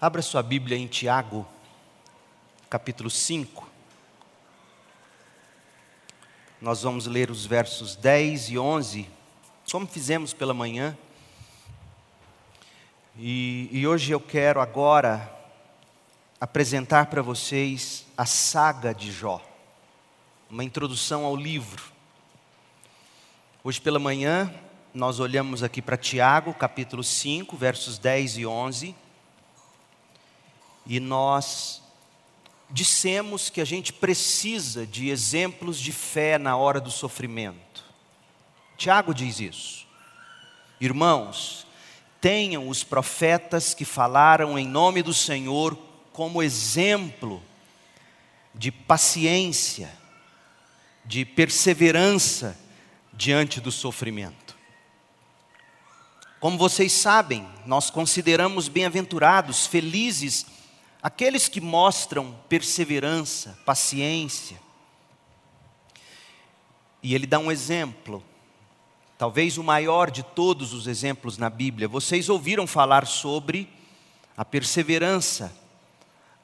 Abra sua Bíblia em Tiago, capítulo 5. Nós vamos ler os versos 10 e 11, como fizemos pela manhã. E, e hoje eu quero agora apresentar para vocês a saga de Jó, uma introdução ao livro. Hoje pela manhã nós olhamos aqui para Tiago, capítulo 5, versos 10 e 11, e nós dissemos que a gente precisa de exemplos de fé na hora do sofrimento. Tiago diz isso. Irmãos, tenham os profetas que falaram em nome do Senhor como exemplo de paciência, de perseverança diante do sofrimento. Como vocês sabem, nós consideramos bem-aventurados, felizes, aqueles que mostram perseverança, paciência. E ele dá um exemplo, talvez o maior de todos os exemplos na Bíblia. Vocês ouviram falar sobre a perseverança,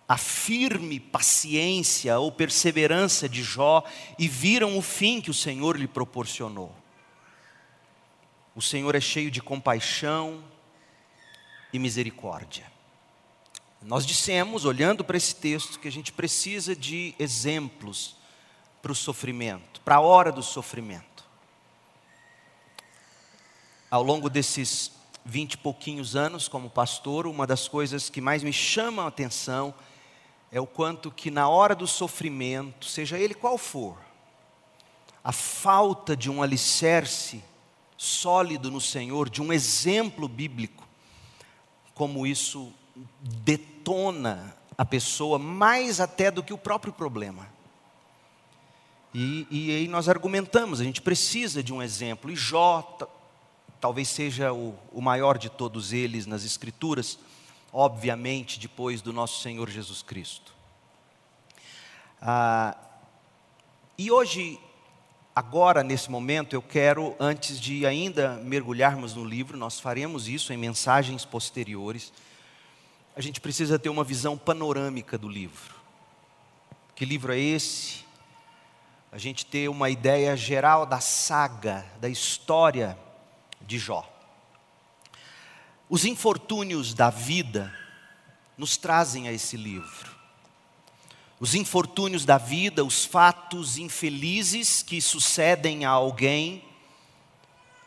a firme paciência ou perseverança de Jó e viram o fim que o Senhor lhe proporcionou. O Senhor é cheio de compaixão e misericórdia. Nós dissemos, olhando para esse texto, que a gente precisa de exemplos para o sofrimento, para a hora do sofrimento. Ao longo desses vinte e pouquinhos anos como pastor, uma das coisas que mais me chama a atenção é o quanto que na hora do sofrimento, seja ele qual for, a falta de um alicerce sólido no Senhor, de um exemplo bíblico, como isso detona a pessoa mais até do que o próprio problema. E, e aí nós argumentamos, a gente precisa de um exemplo, e Jó talvez seja o, o maior de todos eles nas Escrituras, obviamente depois do nosso Senhor Jesus Cristo. Ah, e hoje Agora, nesse momento, eu quero, antes de ainda mergulharmos no livro, nós faremos isso em mensagens posteriores. A gente precisa ter uma visão panorâmica do livro. Que livro é esse? A gente ter uma ideia geral da saga, da história de Jó. Os infortúnios da vida nos trazem a esse livro os infortúnios da vida, os fatos infelizes que sucedem a alguém,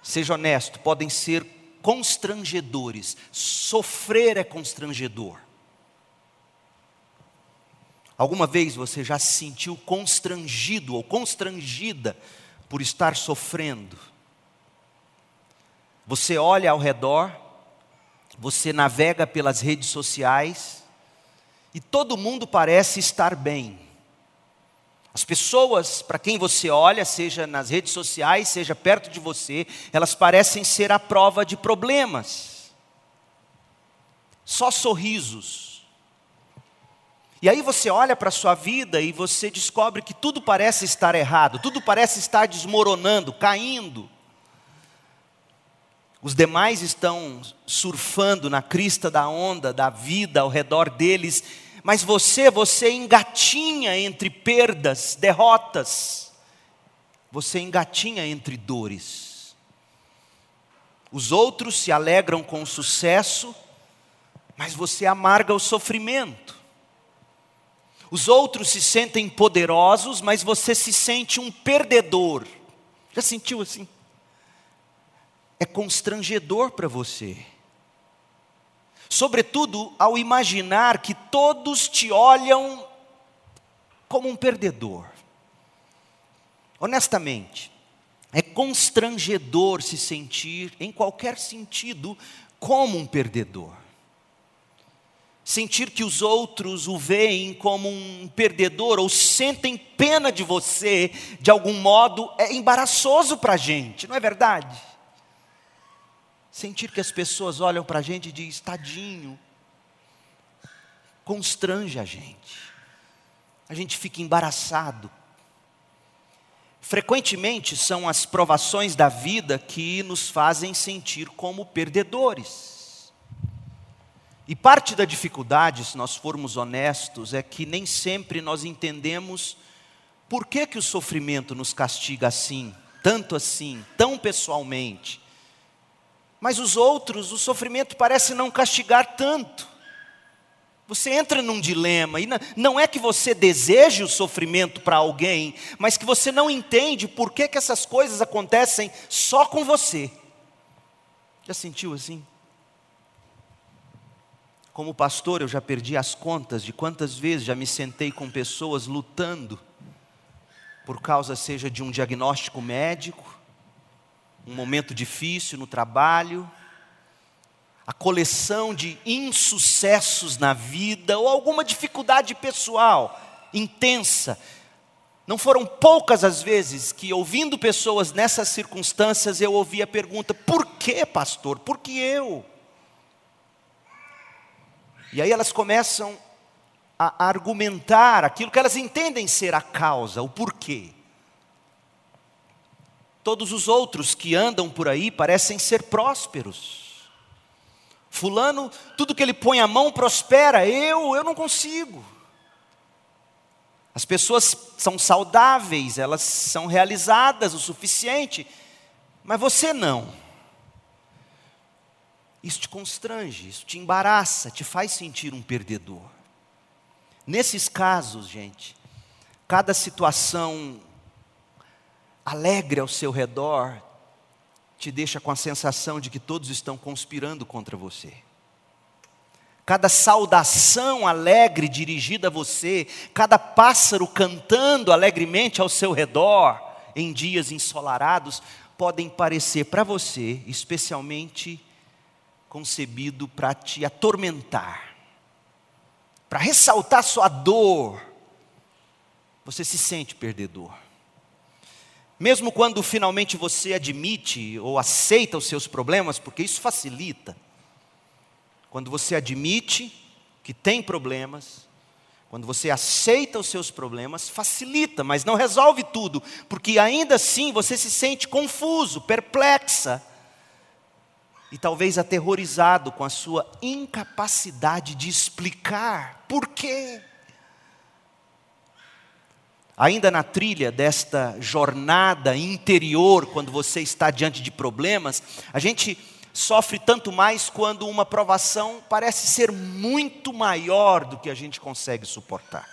seja honesto, podem ser constrangedores. Sofrer é constrangedor. Alguma vez você já se sentiu constrangido ou constrangida por estar sofrendo? Você olha ao redor, você navega pelas redes sociais, e todo mundo parece estar bem. As pessoas para quem você olha, seja nas redes sociais, seja perto de você, elas parecem ser a prova de problemas. Só sorrisos. E aí você olha para a sua vida e você descobre que tudo parece estar errado, tudo parece estar desmoronando, caindo. Os demais estão surfando na crista da onda da vida ao redor deles mas você, você engatinha entre perdas, derrotas, você engatinha entre dores. Os outros se alegram com o sucesso, mas você amarga o sofrimento. Os outros se sentem poderosos, mas você se sente um perdedor. Já sentiu assim? É constrangedor para você. Sobretudo ao imaginar que todos te olham como um perdedor. Honestamente, é constrangedor se sentir, em qualquer sentido, como um perdedor. Sentir que os outros o veem como um perdedor ou sentem pena de você, de algum modo, é embaraçoso para a gente, não é verdade? Sentir que as pessoas olham para a gente e dizem, tadinho, constrange a gente. A gente fica embaraçado. Frequentemente são as provações da vida que nos fazem sentir como perdedores. E parte da dificuldade, se nós formos honestos, é que nem sempre nós entendemos por que, que o sofrimento nos castiga assim, tanto assim, tão pessoalmente. Mas os outros, o sofrimento parece não castigar tanto. Você entra num dilema, e não é que você deseje o sofrimento para alguém, mas que você não entende por que, que essas coisas acontecem só com você. Já sentiu assim? Como pastor, eu já perdi as contas de quantas vezes já me sentei com pessoas lutando, por causa seja de um diagnóstico médico, um momento difícil no trabalho, a coleção de insucessos na vida ou alguma dificuldade pessoal intensa. Não foram poucas as vezes que, ouvindo pessoas nessas circunstâncias, eu ouvi a pergunta: por que, pastor? Por que eu? E aí elas começam a argumentar aquilo que elas entendem ser a causa, o porquê. Todos os outros que andam por aí parecem ser prósperos. Fulano, tudo que ele põe a mão prospera, eu, eu não consigo. As pessoas são saudáveis, elas são realizadas o suficiente, mas você não. Isso te constrange, isso te embaraça, te faz sentir um perdedor. Nesses casos, gente, cada situação alegre ao seu redor te deixa com a sensação de que todos estão conspirando contra você. Cada saudação alegre dirigida a você, cada pássaro cantando alegremente ao seu redor, em dias ensolarados, podem parecer para você, especialmente concebido para te atormentar, para ressaltar sua dor. Você se sente perdedor. Mesmo quando finalmente você admite ou aceita os seus problemas, porque isso facilita. Quando você admite que tem problemas, quando você aceita os seus problemas, facilita, mas não resolve tudo, porque ainda assim você se sente confuso, perplexa, e talvez aterrorizado com a sua incapacidade de explicar por quê. Ainda na trilha desta jornada interior, quando você está diante de problemas, a gente sofre tanto mais quando uma provação parece ser muito maior do que a gente consegue suportar.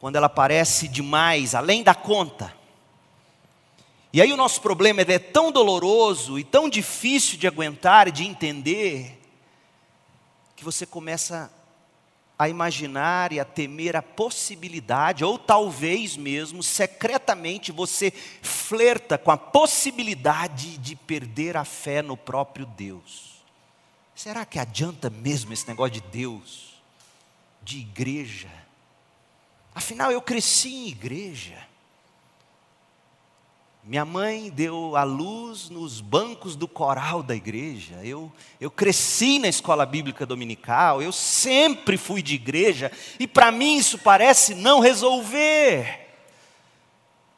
Quando ela parece demais, além da conta, e aí o nosso problema é tão doloroso e tão difícil de aguentar e de entender, que você começa a imaginar e a temer a possibilidade, ou talvez mesmo secretamente você flerta com a possibilidade de perder a fé no próprio Deus. Será que adianta mesmo esse negócio de Deus, de igreja? Afinal, eu cresci em igreja. Minha mãe deu a luz nos bancos do coral da igreja. Eu, eu cresci na escola bíblica dominical. Eu sempre fui de igreja. E para mim isso parece não resolver.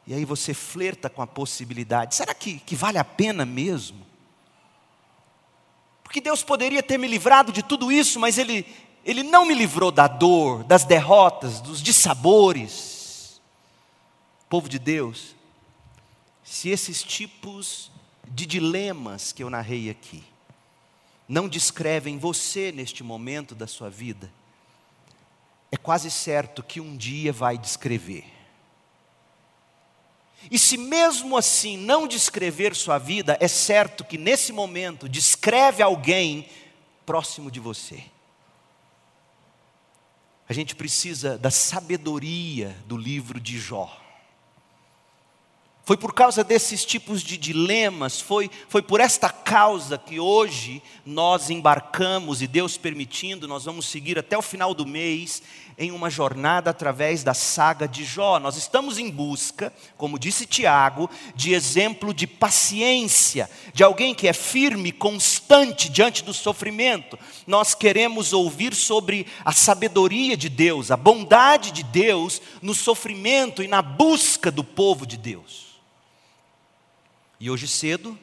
E aí você flerta com a possibilidade: será que, que vale a pena mesmo? Porque Deus poderia ter me livrado de tudo isso, mas Ele, Ele não me livrou da dor, das derrotas, dos dissabores. Povo de Deus, se esses tipos de dilemas que eu narrei aqui não descrevem você neste momento da sua vida, é quase certo que um dia vai descrever. E se mesmo assim não descrever sua vida, é certo que nesse momento descreve alguém próximo de você. A gente precisa da sabedoria do livro de Jó. Foi por causa desses tipos de dilemas, foi, foi por esta causa que hoje nós embarcamos, e Deus permitindo, nós vamos seguir até o final do mês em uma jornada através da saga de Jó. Nós estamos em busca, como disse Tiago, de exemplo de paciência, de alguém que é firme, constante diante do sofrimento. Nós queremos ouvir sobre a sabedoria de Deus, a bondade de Deus no sofrimento e na busca do povo de Deus. E hoje cedo,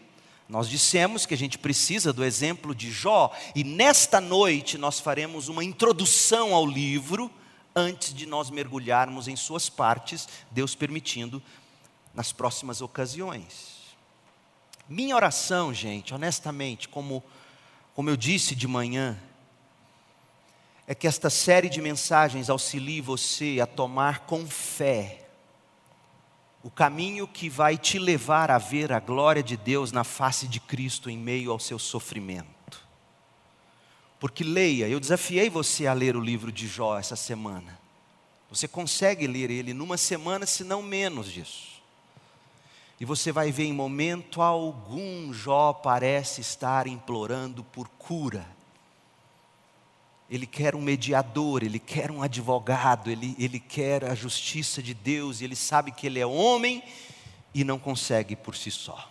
Nós dissemos que a gente precisa do exemplo de Jó, e nesta noite nós faremos uma introdução ao livro, antes de nós mergulharmos em suas partes, Deus permitindo, nas próximas ocasiões. Minha oração, gente, honestamente, como, como eu disse de manhã, é que esta série de mensagens auxilie você a tomar com fé o caminho que vai te levar a ver a glória de Deus na face de Cristo em meio ao seu sofrimento. Porque leia, eu desafiei você a ler o livro de Jó essa semana. Você consegue ler ele numa semana, se não menos disso. E você vai ver em momento algum Jó parece estar implorando por cura. Ele quer um mediador, ele quer um advogado, ele, ele quer a justiça de Deus, e ele sabe que ele é homem e não consegue por si só.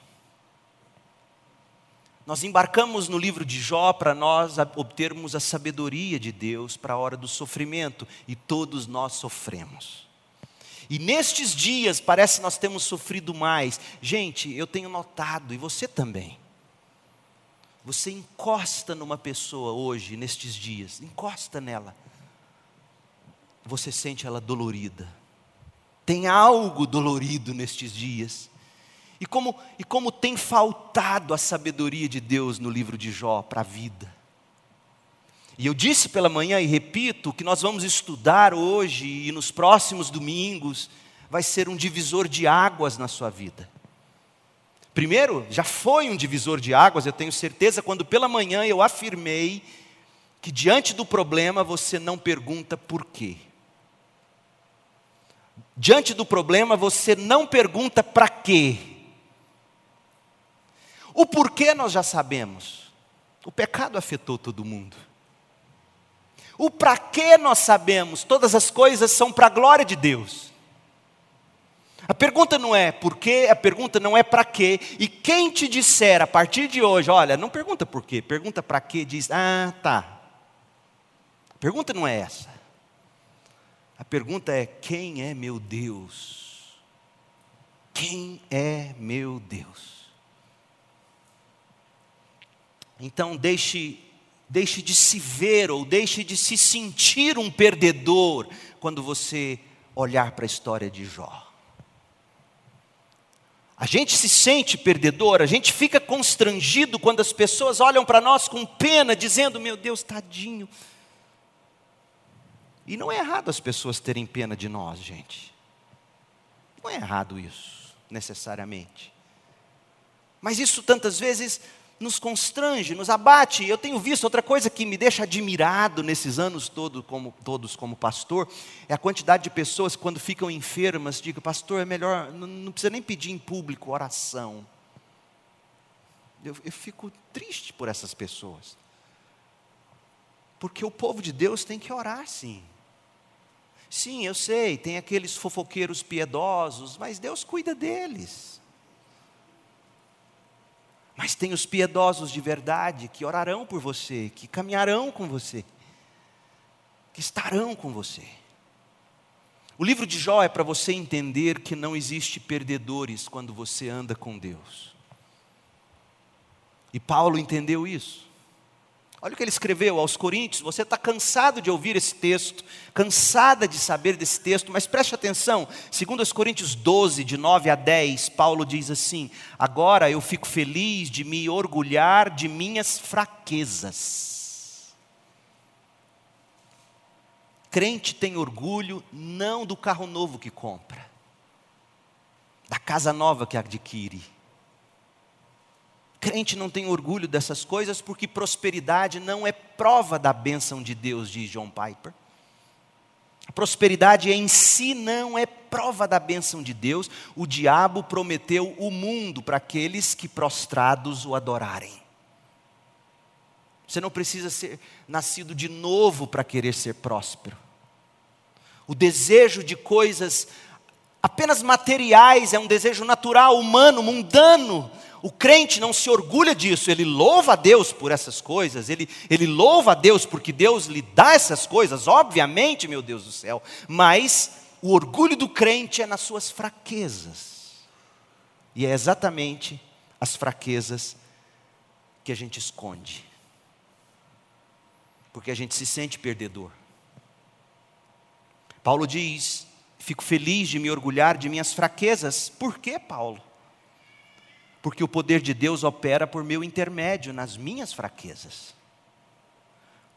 Nós embarcamos no livro de Jó para nós obtermos a sabedoria de Deus para a hora do sofrimento, e todos nós sofremos. E nestes dias, parece que nós temos sofrido mais. Gente, eu tenho notado, e você também. Você encosta numa pessoa hoje, nestes dias, encosta nela. Você sente ela dolorida. Tem algo dolorido nestes dias. E como, e como tem faltado a sabedoria de Deus no livro de Jó para a vida. E eu disse pela manhã e repito que nós vamos estudar hoje e nos próximos domingos vai ser um divisor de águas na sua vida. Primeiro, já foi um divisor de águas, eu tenho certeza, quando pela manhã eu afirmei que diante do problema você não pergunta por quê. Diante do problema você não pergunta para quê. O porquê nós já sabemos. O pecado afetou todo mundo. O para que nós sabemos, todas as coisas são para a glória de Deus. A pergunta não é por quê, a pergunta não é para quê. E quem te disser a partir de hoje, olha, não pergunta por quê, pergunta para quê, diz, ah, tá. A pergunta não é essa. A pergunta é: quem é meu Deus? Quem é meu Deus? Então, deixe Deixe de se ver ou deixe de se sentir um perdedor quando você olhar para a história de Jó. A gente se sente perdedor, a gente fica constrangido quando as pessoas olham para nós com pena, dizendo: Meu Deus, tadinho. E não é errado as pessoas terem pena de nós, gente. Não é errado isso, necessariamente. Mas isso tantas vezes nos constrange, nos abate. Eu tenho visto outra coisa que me deixa admirado nesses anos todo, como, todos como pastor, é a quantidade de pessoas que quando ficam enfermas, digam, pastor, é melhor, não, não precisa nem pedir em público oração. Eu, eu fico triste por essas pessoas. Porque o povo de Deus tem que orar sim. Sim, eu sei, tem aqueles fofoqueiros piedosos, mas Deus cuida deles. Mas tem os piedosos de verdade que orarão por você, que caminharão com você, que estarão com você. O livro de Jó é para você entender que não existe perdedores quando você anda com Deus. E Paulo entendeu isso. Olha o que ele escreveu aos Coríntios. Você está cansado de ouvir esse texto, cansada de saber desse texto, mas preste atenção. Segundo os Coríntios 12, de 9 a 10, Paulo diz assim: Agora eu fico feliz de me orgulhar de minhas fraquezas. Crente tem orgulho não do carro novo que compra, da casa nova que adquire Crente não tem orgulho dessas coisas porque prosperidade não é prova da bênção de Deus, diz John Piper. Prosperidade em si não é prova da bênção de Deus. O diabo prometeu o mundo para aqueles que prostrados o adorarem. Você não precisa ser nascido de novo para querer ser próspero. O desejo de coisas apenas materiais é um desejo natural, humano, mundano. O crente não se orgulha disso, ele louva a Deus por essas coisas, ele, ele louva a Deus porque Deus lhe dá essas coisas, obviamente, meu Deus do céu, mas o orgulho do crente é nas suas fraquezas, e é exatamente as fraquezas que a gente esconde. Porque a gente se sente perdedor. Paulo diz: Fico feliz de me orgulhar de minhas fraquezas. Por quê, Paulo? Porque o poder de Deus opera por meu intermédio nas minhas fraquezas.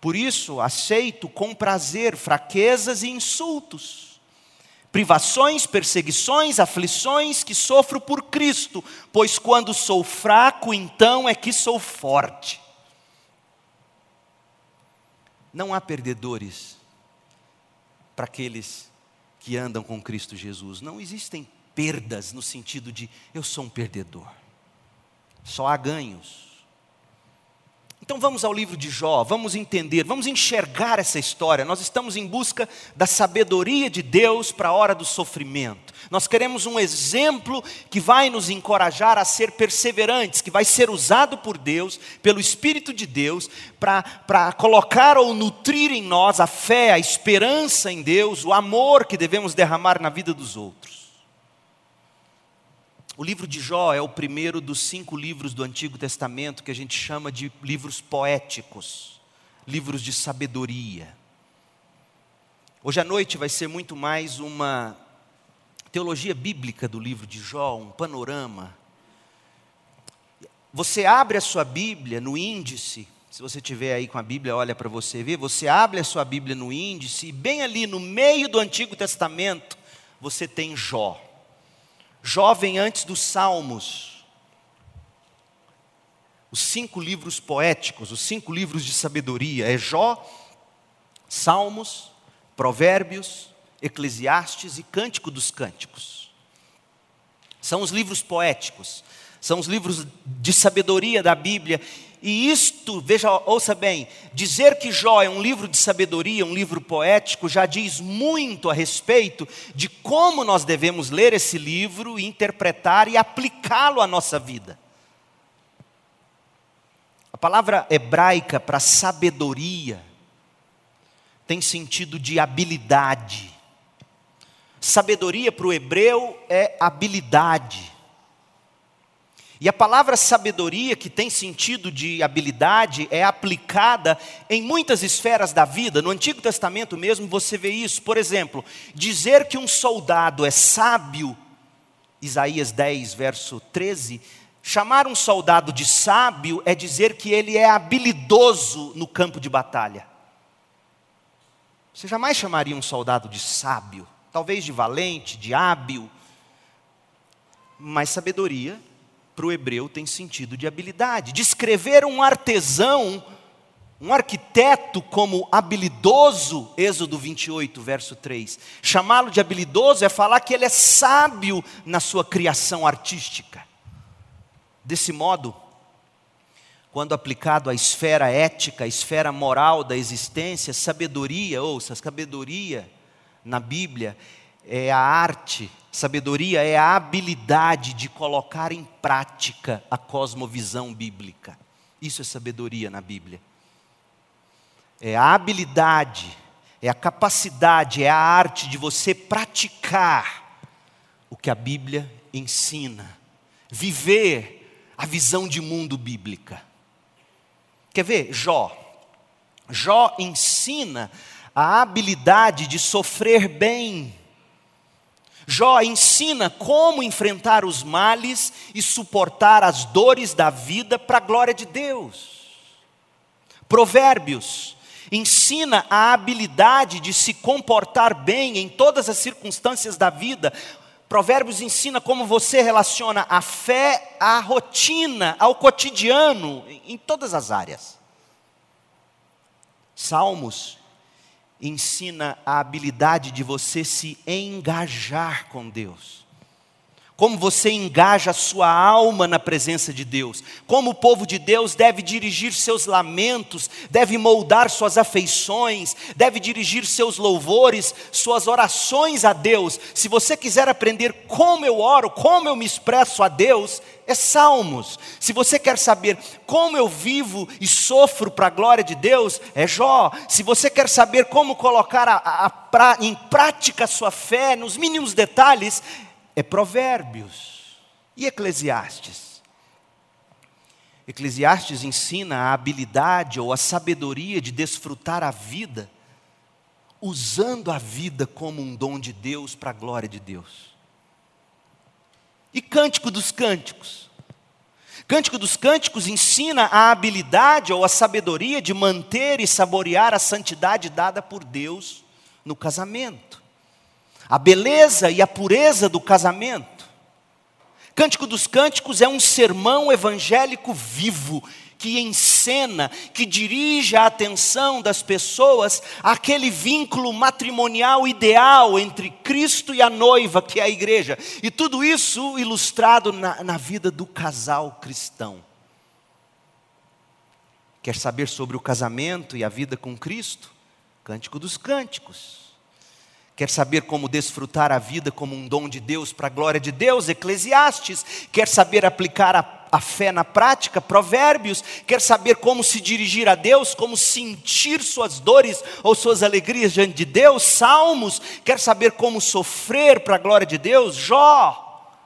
Por isso, aceito com prazer fraquezas e insultos, privações, perseguições, aflições que sofro por Cristo, pois quando sou fraco, então é que sou forte. Não há perdedores para aqueles que andam com Cristo Jesus. Não existem perdas no sentido de eu sou um perdedor. Só há ganhos. Então vamos ao livro de Jó, vamos entender, vamos enxergar essa história. Nós estamos em busca da sabedoria de Deus para a hora do sofrimento. Nós queremos um exemplo que vai nos encorajar a ser perseverantes, que vai ser usado por Deus, pelo Espírito de Deus, para colocar ou nutrir em nós a fé, a esperança em Deus, o amor que devemos derramar na vida dos outros. O livro de Jó é o primeiro dos cinco livros do Antigo Testamento que a gente chama de livros poéticos, livros de sabedoria. Hoje à noite vai ser muito mais uma teologia bíblica do livro de Jó, um panorama. Você abre a sua Bíblia no índice, se você tiver aí com a Bíblia, olha para você ver, você abre a sua Bíblia no índice e bem ali no meio do Antigo Testamento, você tem Jó jovem antes dos Salmos. Os cinco livros poéticos, os cinco livros de sabedoria é Jó, Salmos, Provérbios, Eclesiastes e Cântico dos Cânticos. São os livros poéticos, são os livros de sabedoria da Bíblia e isto, veja, ouça bem, dizer que Jó é um livro de sabedoria, um livro poético, já diz muito a respeito de como nós devemos ler esse livro, interpretar e aplicá-lo à nossa vida. A palavra hebraica para sabedoria tem sentido de habilidade. Sabedoria para o hebreu é habilidade. E a palavra sabedoria, que tem sentido de habilidade, é aplicada em muitas esferas da vida. No Antigo Testamento mesmo você vê isso. Por exemplo, dizer que um soldado é sábio, Isaías 10, verso 13. Chamar um soldado de sábio é dizer que ele é habilidoso no campo de batalha. Você jamais chamaria um soldado de sábio, talvez de valente, de hábil, mas sabedoria para o hebreu tem sentido de habilidade. Descrever um artesão, um arquiteto como habilidoso, Êxodo 28, verso 3. Chamá-lo de habilidoso é falar que ele é sábio na sua criação artística. Desse modo, quando aplicado à esfera ética, à esfera moral da existência, sabedoria, ouça, sabedoria na Bíblia é a arte Sabedoria é a habilidade de colocar em prática a cosmovisão bíblica. Isso é sabedoria na Bíblia. É a habilidade, é a capacidade, é a arte de você praticar o que a Bíblia ensina. Viver a visão de mundo bíblica. Quer ver? Jó. Jó ensina a habilidade de sofrer bem Jó ensina como enfrentar os males e suportar as dores da vida para a glória de Deus. Provérbios ensina a habilidade de se comportar bem em todas as circunstâncias da vida. Provérbios ensina como você relaciona a fé à rotina, ao cotidiano, em todas as áreas. Salmos ensina a habilidade de você se engajar com Deus. Como você engaja a sua alma na presença de Deus. Como o povo de Deus deve dirigir seus lamentos, deve moldar suas afeições, deve dirigir seus louvores, suas orações a Deus. Se você quiser aprender como eu oro, como eu me expresso a Deus, é Salmos. Se você quer saber como eu vivo e sofro para a glória de Deus, é Jó. Se você quer saber como colocar a, a, a, em prática a sua fé nos mínimos detalhes, é Provérbios e Eclesiastes. Eclesiastes ensina a habilidade ou a sabedoria de desfrutar a vida, usando a vida como um dom de Deus para a glória de Deus. E Cântico dos Cânticos. Cântico dos Cânticos ensina a habilidade ou a sabedoria de manter e saborear a santidade dada por Deus no casamento, a beleza e a pureza do casamento Cântico dos Cânticos é um sermão evangélico vivo, que encena, que dirige a atenção das pessoas àquele vínculo matrimonial ideal entre Cristo e a noiva, que é a igreja. E tudo isso ilustrado na, na vida do casal cristão. Quer saber sobre o casamento e a vida com Cristo? Cântico dos Cânticos. Quer saber como desfrutar a vida como um dom de Deus para a glória de Deus? Eclesiastes. Quer saber aplicar a, a, fé na prática? Provérbios. Quer saber como se dirigir a Deus? Como sentir suas dores ou suas alegrias diante de Deus? Salmos. Quer saber como sofrer para a glória de Deus? Jó.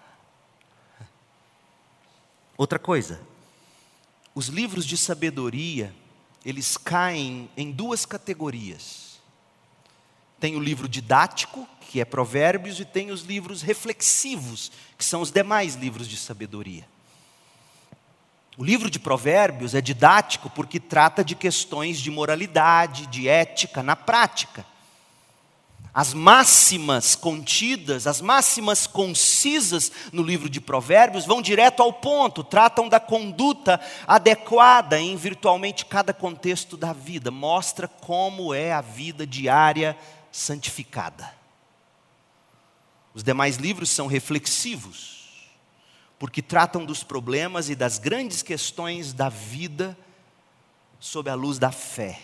Outra coisa. Os livros de sabedoria, eles caem em duas categorias tem o livro didático, que é Provérbios, e tem os livros reflexivos, que são os demais livros de sabedoria. O livro de Provérbios é didático porque trata de questões de moralidade, de ética na prática. As máximas contidas, as máximas concisas no livro de Provérbios vão direto ao ponto, tratam da conduta adequada em virtualmente cada contexto da vida, mostra como é a vida diária santificada. Os demais livros são reflexivos, porque tratam dos problemas e das grandes questões da vida sob a luz da fé.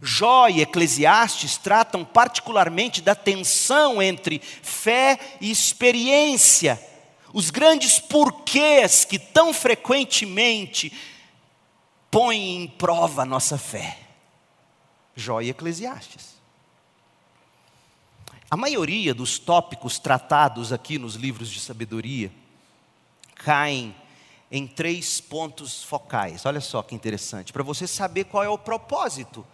Jó e Eclesiastes tratam particularmente da tensão entre fé e experiência, os grandes porquês que tão frequentemente põem em prova a nossa fé. Jó e Eclesiastes. A maioria dos tópicos tratados aqui nos livros de sabedoria caem em três pontos focais. Olha só que interessante, para você saber qual é o propósito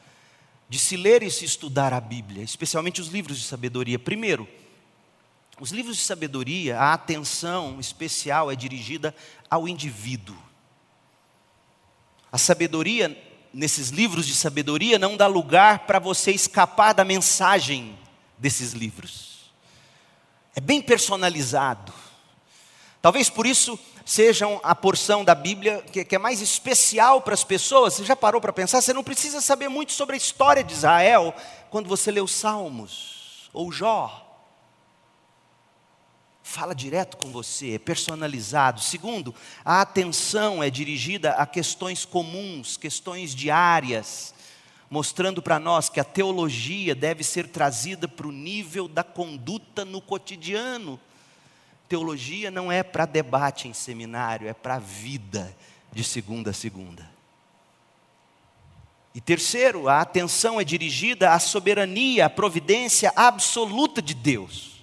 de se ler e se estudar a Bíblia, especialmente os livros de sabedoria. Primeiro, os livros de sabedoria, a atenção especial é dirigida ao indivíduo. A sabedoria, nesses livros de sabedoria, não dá lugar para você escapar da mensagem desses livros. É bem personalizado. Talvez por isso sejam a porção da Bíblia que, é mais especial para as pessoas. Você já parou para pensar? Você não precisa saber muito sobre a história de Israel quando você lê os Salmos ou Jó. Fala direto com você, é personalizado. Segundo, a atenção é dirigida a questões comuns, questões diárias, mostrando para nós que a teologia deve ser trazida para o nível da conduta no cotidiano. Teologia não é para debate em seminário, é para vida de segunda a segunda. E terceiro, a atenção é dirigida à soberania, à providência absoluta de Deus.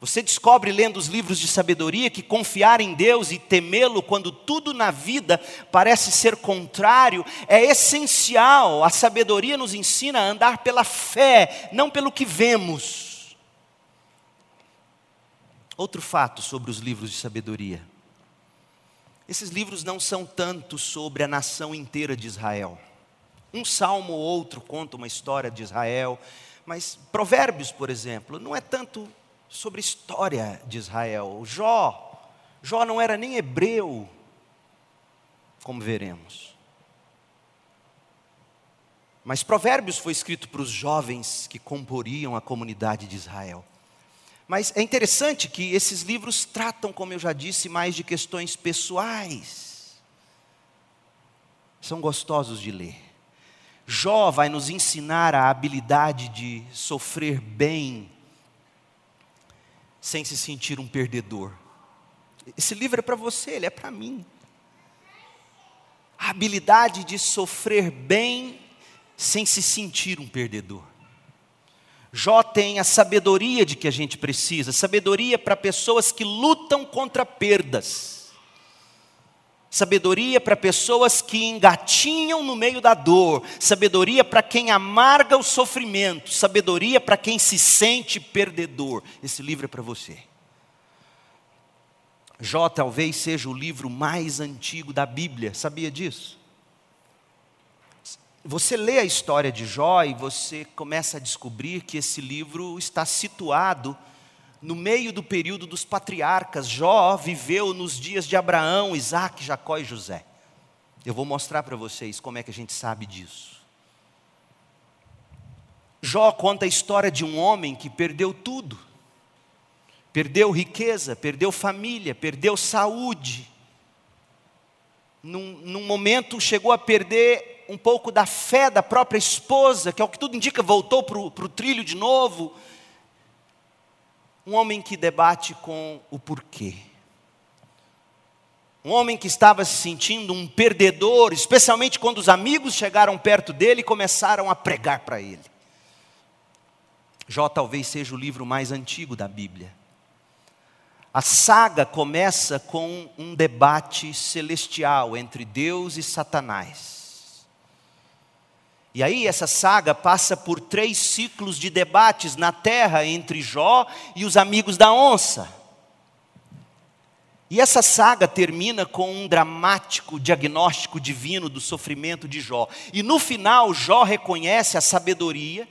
Você descobre lendo os livros de sabedoria que confiar em Deus e temê-lo quando tudo na vida parece ser contrário é essencial. A sabedoria nos ensina a andar pela fé, não pelo que vemos. Outro fato sobre os livros de sabedoria. Esses livros não são tanto sobre a nação inteira de Israel. Um salmo ou outro conta uma história de Israel, mas Provérbios, por exemplo, não é tanto sobre a história de Israel. Jó, Jó não era nem hebreu, como veremos. Mas Provérbios foi escrito para os jovens que comporiam a comunidade de Israel. Mas é interessante que esses livros tratam, como eu já disse, mais de questões pessoais. São gostosos de ler. Jó vai nos ensinar a habilidade de sofrer bem sem se sentir um perdedor. Esse livro é para você, ele é para mim. A habilidade de sofrer bem sem se sentir um perdedor. Jó tem a sabedoria de que a gente precisa, sabedoria para pessoas que lutam contra perdas. Sabedoria para pessoas que engatinham no meio da dor, sabedoria para quem amarga o sofrimento, sabedoria para quem se sente perdedor. Esse livro é para você. Jó talvez seja o livro mais antigo da Bíblia, sabia disso? Você lê a história de Jó e você começa a descobrir que esse livro está situado no meio do período dos patriarcas. Jó viveu nos dias de Abraão, Isaac, Jacó e José. Eu vou mostrar para vocês como é que a gente sabe disso. Jó conta a história de um homem que perdeu tudo perdeu riqueza, perdeu família, perdeu saúde. Num, num, momento chegou a perder um pouco da fé da própria esposa, que ao que tudo indica voltou para o trilho de novo. Um homem que debate com o porquê. Um homem que estava se sentindo um perdedor, especialmente quando os amigos chegaram perto dele e começaram a pregar para ele. Jó talvez seja o livro mais antigo da Bíblia. A saga começa com um debate celestial entre Deus e Satanás. E aí, essa saga passa por três ciclos de debates na terra entre Jó e os amigos da onça. E essa saga termina com um dramático diagnóstico divino do sofrimento de Jó. E no final, Jó reconhece a sabedoria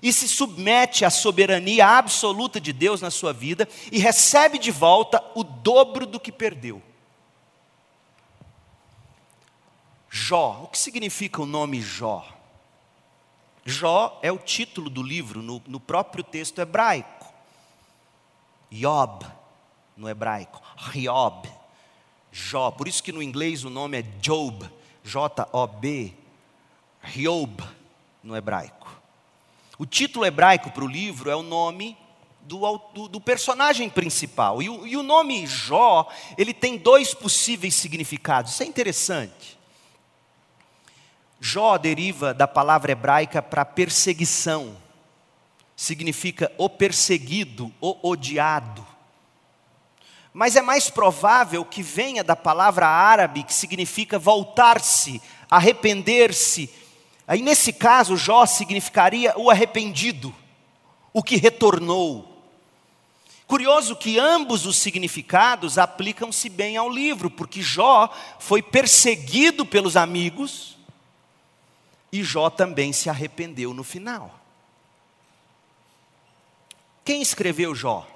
e se submete à soberania absoluta de Deus na sua vida e recebe de volta o dobro do que perdeu. Jó, o que significa o nome Jó? Jó é o título do livro no, no próprio texto hebraico. Yob, no hebraico. Hiob. Jó. Por isso que no inglês o nome é Job. J-O-B. Hiob, no hebraico. O título hebraico para o livro é o nome do, do, do personagem principal. E o, e o nome Jó, ele tem dois possíveis significados. Isso é interessante. Jó deriva da palavra hebraica para perseguição. Significa o perseguido, o odiado. Mas é mais provável que venha da palavra árabe que significa voltar-se, arrepender-se, Aí nesse caso, Jó significaria o arrependido, o que retornou. Curioso que ambos os significados aplicam-se bem ao livro, porque Jó foi perseguido pelos amigos e Jó também se arrependeu no final. Quem escreveu Jó?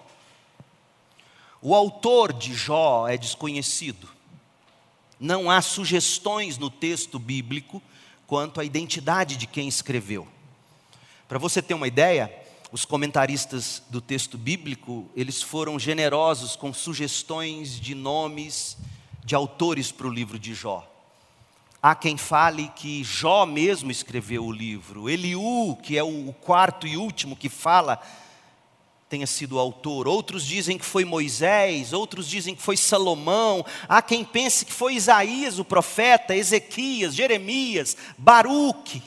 O autor de Jó é desconhecido. Não há sugestões no texto bíblico quanto à identidade de quem escreveu. Para você ter uma ideia, os comentaristas do texto bíblico, eles foram generosos com sugestões de nomes de autores para o livro de Jó. Há quem fale que Jó mesmo escreveu o livro. Eliú, que é o quarto e último que fala tenha sido o autor, outros dizem que foi Moisés, outros dizem que foi Salomão, há quem pense que foi Isaías, o profeta, Ezequias, Jeremias, Baruque,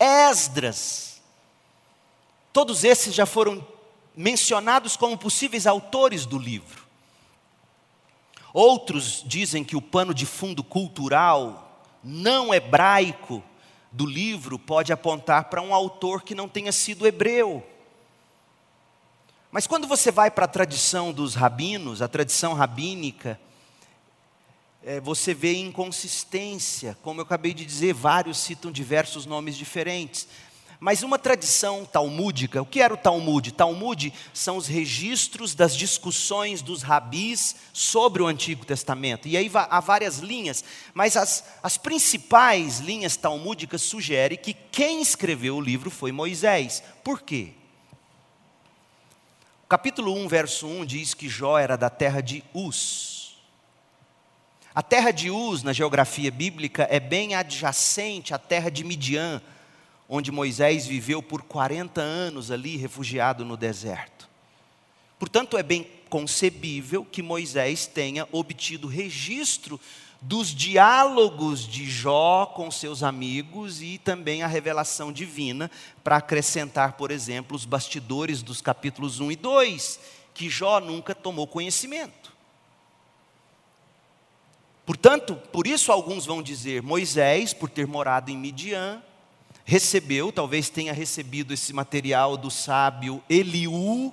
Esdras. Todos esses já foram mencionados como possíveis autores do livro. Outros dizem que o pano de fundo cultural não hebraico do livro pode apontar para um autor que não tenha sido hebreu. Mas quando você vai para a tradição dos rabinos, a tradição rabínica, é, você vê inconsistência, como eu acabei de dizer, vários citam diversos nomes diferentes. Mas uma tradição talmúdica, o que era o Talmud? Talmud são os registros das discussões dos rabis sobre o Antigo Testamento. E aí há várias linhas, mas as, as principais linhas talmúdicas sugerem que quem escreveu o livro foi Moisés. Por quê? capítulo 1, verso 1 diz que Jó era da terra de Uz. A terra de Uz, na geografia bíblica, é bem adjacente à terra de Midian, onde Moisés viveu por 40 anos ali, refugiado no deserto. Portanto, é bem concebível que Moisés tenha obtido registro dos diálogos de Jó com seus amigos e também a revelação divina, para acrescentar, por exemplo, os bastidores dos capítulos 1 e 2, que Jó nunca tomou conhecimento. Portanto, por isso alguns vão dizer: Moisés, por ter morado em Midian, recebeu, talvez tenha recebido esse material do sábio Eliú,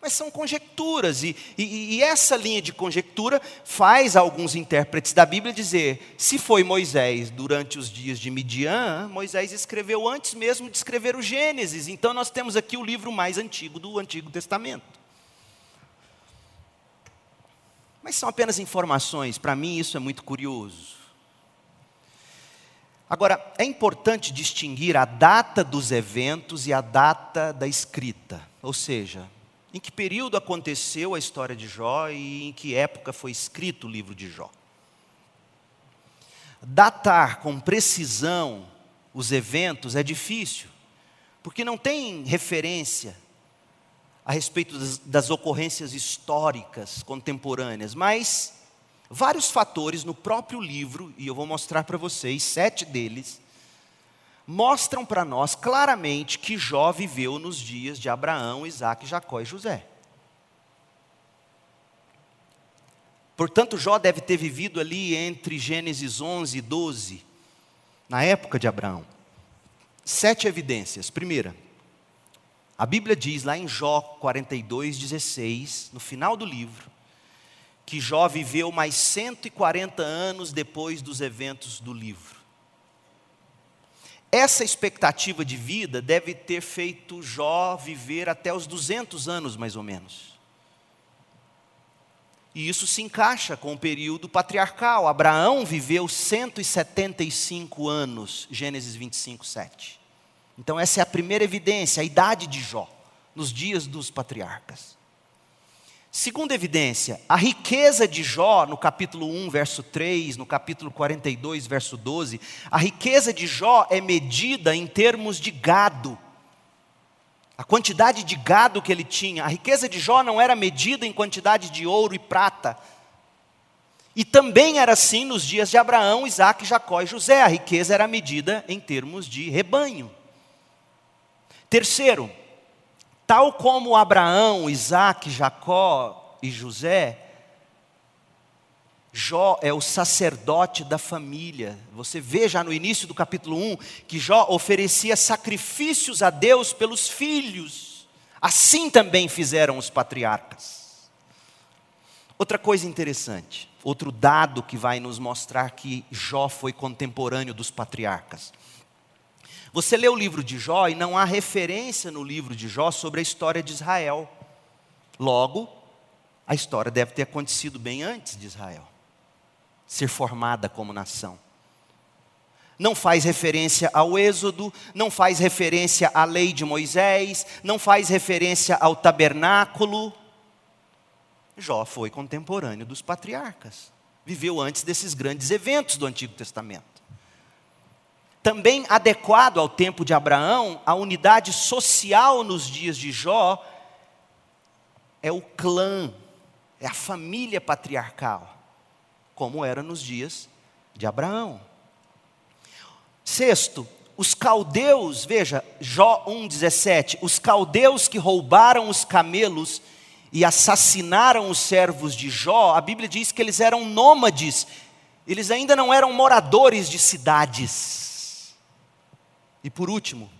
mas são conjecturas, e, e, e, essa linha de conjectura faz alguns intérpretes da Bíblia dizer: se foi Moisés durante os dias de Midian, Moisés escreveu antes mesmo de escrever o Gênesis, então nós temos aqui o livro mais antigo do Antigo Testamento. Mas são apenas informações, para mim isso é muito curioso. Agora, é importante distinguir a data dos eventos e a data da escrita, ou seja, em que período aconteceu a história de Jó e em que época foi escrito o livro de Jó. Datar com precisão os eventos é difícil, porque não tem referência a respeito das, das ocorrências históricas contemporâneas, mas vários fatores no próprio livro, e eu vou mostrar para vocês sete deles, mostram para nós claramente que Jó viveu nos dias de Abraão, Isaac, Jacó e José. Portanto, Jó deve ter vivido ali entre Gênesis 11 e 12, na época de Abraão. Sete evidências. Primeira, a Bíblia diz lá em Jó 42, 16, no final do livro, que Jó viveu mais 140 anos depois dos eventos do livro. Essa expectativa de vida deve ter feito Jó viver até os 200 anos, mais ou menos. E isso se encaixa com o período patriarcal. Abraão viveu 175 anos, Gênesis 25, 7. Então, essa é a primeira evidência, a idade de Jó, nos dias dos patriarcas. Segunda evidência, a riqueza de Jó, no capítulo 1, verso 3, no capítulo 42, verso 12, a riqueza de Jó é medida em termos de gado. A quantidade de gado que ele tinha, a riqueza de Jó não era medida em quantidade de ouro e prata. E também era assim nos dias de Abraão, Isaac, Jacó e José, a riqueza era medida em termos de rebanho. Terceiro, tal como Abraão, Isaac, Jacó e José, Jó é o sacerdote da família. Você vê já no início do capítulo 1 que Jó oferecia sacrifícios a Deus pelos filhos. Assim também fizeram os patriarcas. Outra coisa interessante, outro dado que vai nos mostrar que Jó foi contemporâneo dos patriarcas. Você lê o livro de Jó e não há referência no livro de Jó sobre a história de Israel. Logo, a história deve ter acontecido bem antes de Israel ser formada como nação. Não faz referência ao Êxodo, não faz referência à lei de Moisés, não faz referência ao tabernáculo. Jó foi contemporâneo dos patriarcas, viveu antes desses grandes eventos do Antigo Testamento. Também adequado ao tempo de Abraão, a unidade social nos dias de Jó é o clã, é a família patriarcal, como era nos dias de Abraão. Sexto, os caldeus, veja, Jó 1,17, os caldeus que roubaram os camelos e assassinaram os servos de Jó, a Bíblia diz que eles eram nômades, eles ainda não eram moradores de cidades. E por último,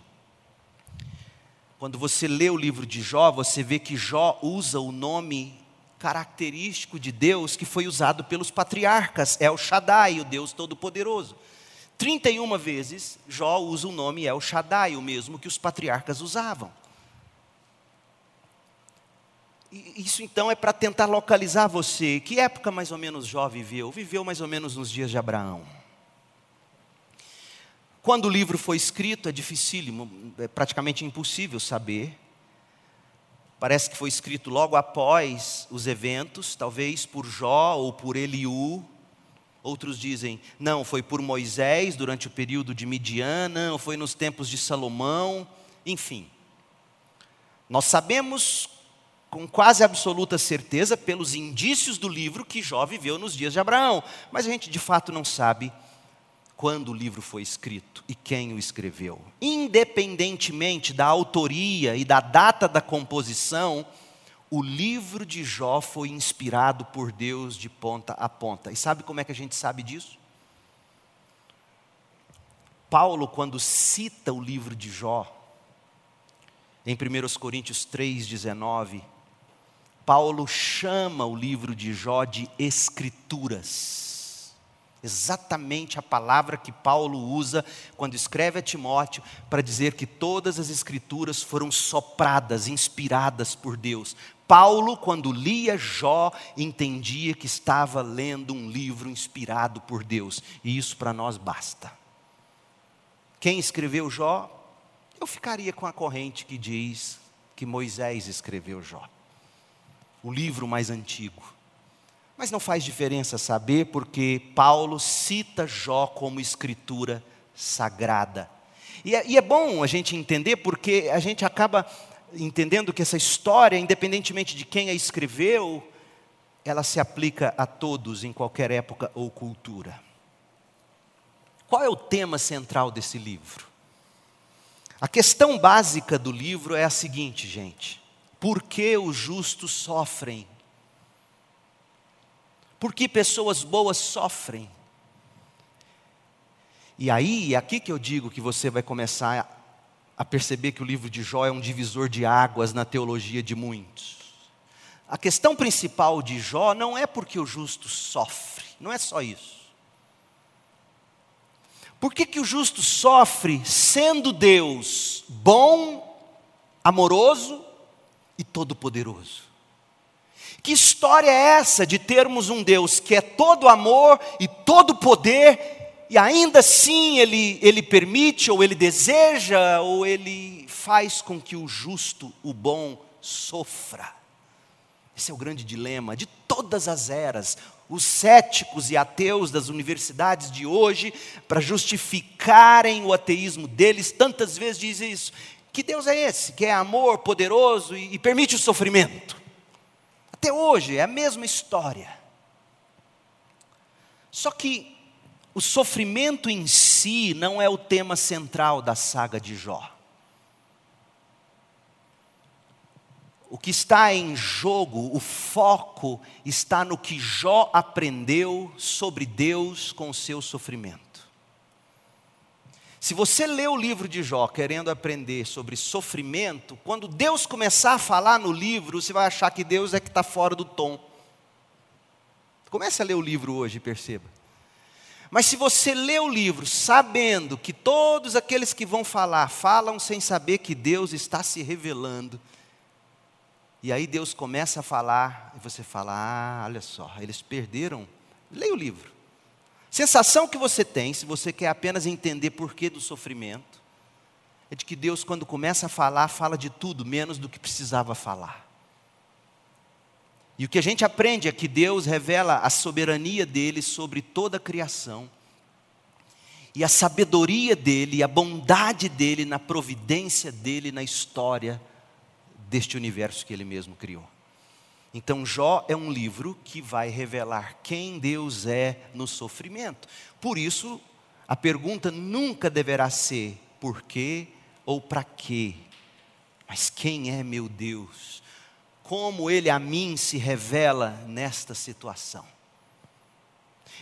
quando você lê o livro de Jó, você vê que Jó usa o nome característico de Deus que foi usado pelos patriarcas, El Shaddai, o Deus Todo-Poderoso. 31 vezes Jó usa o nome El Shaddai, o mesmo que os patriarcas usavam. Isso então é para tentar localizar você. Que época mais ou menos Jó viveu? Viveu mais ou menos nos dias de Abraão. Quando o livro foi escrito, é dificílimo, é praticamente impossível saber. Parece que foi escrito logo após os eventos, talvez por Jó ou por Eliú. Outros dizem, não, foi por Moisés durante o período de Midiana, ou foi nos tempos de Salomão, enfim. Nós sabemos com quase absoluta certeza, pelos indícios do livro, que Jó viveu nos dias de Abraão, mas a gente de fato não sabe quando o livro foi escrito e quem o escreveu. Independentemente da autoria e da data da composição, o livro de Jó foi inspirado por Deus de ponta a ponta. E sabe como é que a gente sabe disso? Paulo, quando cita o livro de Jó, em 1 Coríntios 3,19, Paulo chama o livro de Jó de Escrituras. Exatamente a palavra que Paulo usa quando escreve a Timóteo para dizer que todas as Escrituras foram sopradas, inspiradas por Deus. Paulo, quando lia Jó, entendia que estava lendo um livro inspirado por Deus, e isso para nós basta. Quem escreveu Jó? Eu ficaria com a corrente que diz que Moisés escreveu Jó, o livro mais antigo. Mas não faz diferença saber, porque Paulo cita Jó como escritura sagrada. E é, e é bom a gente entender, porque a gente acaba entendendo que essa história, independentemente de quem a escreveu, ela se aplica a todos em qualquer época ou cultura. Qual é o tema central desse livro? A questão básica do livro é a seguinte, gente: por que os justos sofrem? Por que pessoas boas sofrem? E aí, é aqui que eu digo que você vai começar a perceber que o livro de Jó é um divisor de águas na teologia de muitos. A questão principal de Jó não é porque o justo sofre, não é só isso. Por que, que o justo sofre sendo Deus bom, amoroso e todo-poderoso? Que história é essa de termos um Deus que é todo amor e todo poder, e ainda assim ele, ele permite, ou ele deseja, ou ele faz com que o justo, o bom, sofra? Esse é o grande dilema de todas as eras os céticos e ateus das universidades de hoje, para justificarem o ateísmo deles, tantas vezes dizem isso. Que Deus é esse, que é amor poderoso e, e permite o sofrimento? Até hoje é a mesma história. Só que o sofrimento em si não é o tema central da saga de Jó. O que está em jogo, o foco, está no que Jó aprendeu sobre Deus com o seu sofrimento. Se você lê o livro de Jó querendo aprender sobre sofrimento, quando Deus começar a falar no livro, você vai achar que Deus é que está fora do tom. Comece a ler o livro hoje perceba. Mas se você lê o livro sabendo que todos aqueles que vão falar, falam sem saber que Deus está se revelando, e aí Deus começa a falar, e você fala: ah, olha só, eles perderam. Leia o livro. Sensação que você tem, se você quer apenas entender porquê do sofrimento, é de que Deus, quando começa a falar, fala de tudo, menos do que precisava falar. E o que a gente aprende é que Deus revela a soberania dele sobre toda a criação, e a sabedoria dele, a bondade dele na providência dele na história deste universo que ele mesmo criou. Então, Jó é um livro que vai revelar quem Deus é no sofrimento. Por isso, a pergunta nunca deverá ser por quê ou para quê, mas quem é meu Deus? Como ele a mim se revela nesta situação.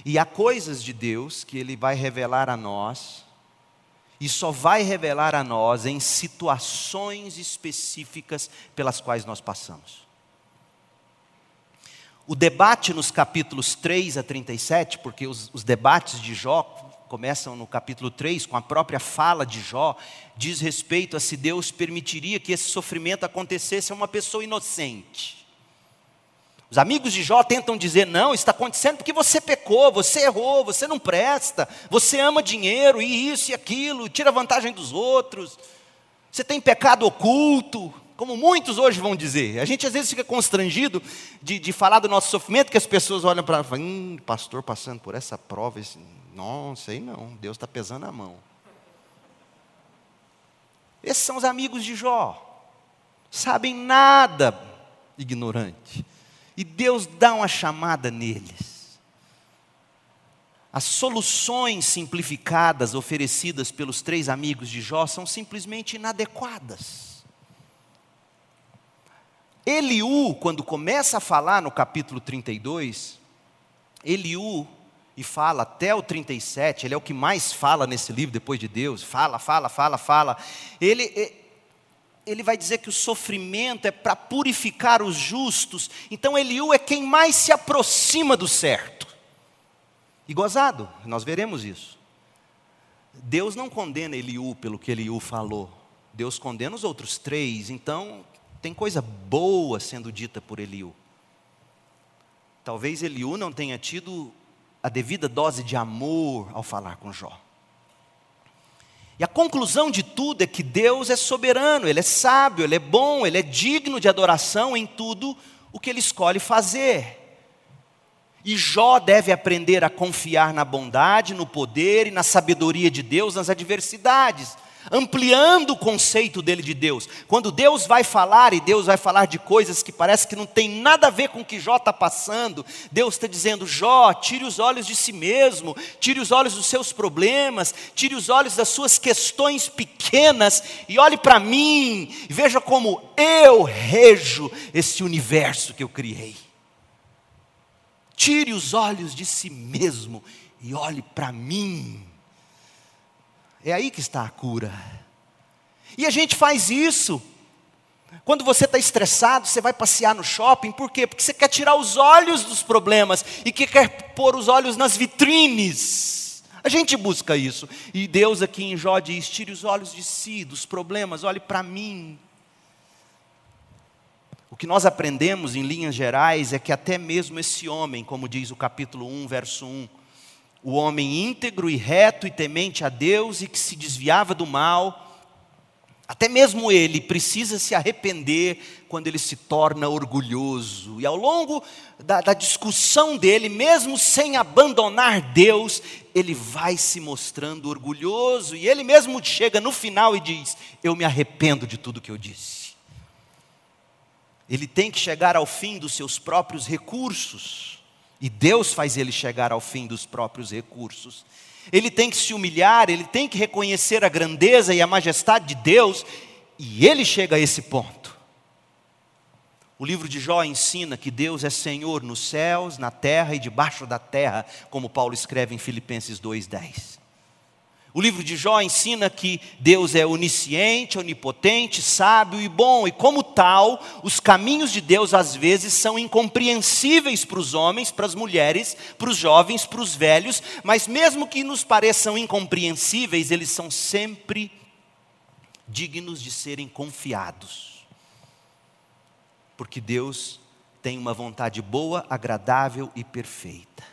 E há coisas de Deus que ele vai revelar a nós e só vai revelar a nós em situações específicas pelas quais nós passamos. O debate nos capítulos 3 a 37, porque os, os debates de Jó começam no capítulo 3, com a própria fala de Jó, diz respeito a se Deus permitiria que esse sofrimento acontecesse a uma pessoa inocente. Os amigos de Jó tentam dizer: não, está acontecendo porque você pecou, você errou, você não presta, você ama dinheiro e isso e aquilo, tira vantagem dos outros, você tem pecado oculto, como muitos hoje vão dizer. A gente às vezes fica constrangido de, de falar do nosso sofrimento, que as pessoas olham para falam: hum, pastor passando por essa prova, esse... não, sei não, Deus está pesando a mão. Esses são os amigos de Jó, sabem nada, ignorante. E Deus dá uma chamada neles. As soluções simplificadas oferecidas pelos três amigos de Jó são simplesmente inadequadas. Eliú, quando começa a falar no capítulo 32, Eliú, e fala até o 37, ele é o que mais fala nesse livro depois de Deus, fala, fala, fala, fala. Ele, ele vai dizer que o sofrimento é para purificar os justos, então Eliú é quem mais se aproxima do certo. E gozado, nós veremos isso. Deus não condena Eliú pelo que Eliú falou, Deus condena os outros três, então tem coisa boa sendo dita por Eliú. Talvez Eliú não tenha tido a devida dose de amor ao falar com Jó. E a conclusão de tudo é que Deus é soberano, Ele é sábio, Ele é bom, Ele é digno de adoração em tudo o que Ele escolhe fazer. E Jó deve aprender a confiar na bondade, no poder e na sabedoria de Deus nas adversidades ampliando o conceito dele de Deus. Quando Deus vai falar, e Deus vai falar de coisas que parece que não tem nada a ver com o que Jó está passando, Deus está dizendo: Jó, tire os olhos de si mesmo, tire os olhos dos seus problemas, tire os olhos das suas questões pequenas e olhe para mim, e veja como eu rejo esse universo que eu criei. Tire os olhos de si mesmo e olhe para mim. É aí que está a cura. E a gente faz isso. Quando você está estressado, você vai passear no shopping, por quê? Porque você quer tirar os olhos dos problemas e que quer pôr os olhos nas vitrines. A gente busca isso. E Deus aqui em Jó diz: tire os olhos de si, dos problemas, olhe para mim. O que nós aprendemos em linhas gerais é que até mesmo esse homem, como diz o capítulo 1, verso 1, o homem íntegro e reto e temente a Deus e que se desviava do mal, até mesmo ele precisa se arrepender quando ele se torna orgulhoso. E ao longo da, da, discussão dele, mesmo sem abandonar Deus, ele vai se mostrando orgulhoso. E ele mesmo chega no final e diz: Eu me arrependo de tudo que eu disse. Ele tem que chegar ao fim dos seus próprios recursos. E Deus faz ele chegar ao fim dos próprios recursos. Ele tem que se humilhar, ele tem que reconhecer a grandeza e a majestade de Deus, e ele chega a esse ponto. O livro de Jó ensina que Deus é Senhor nos céus, na terra e debaixo da terra, como Paulo escreve em Filipenses 2,10. O livro de Jó ensina que Deus é onisciente, onipotente, sábio e bom, e como tal, os caminhos de Deus às vezes são incompreensíveis para os homens, para as mulheres, para os jovens, para os velhos, mas mesmo que nos pareçam incompreensíveis, eles são sempre dignos de serem confiados. Porque Deus tem uma vontade boa, agradável e perfeita.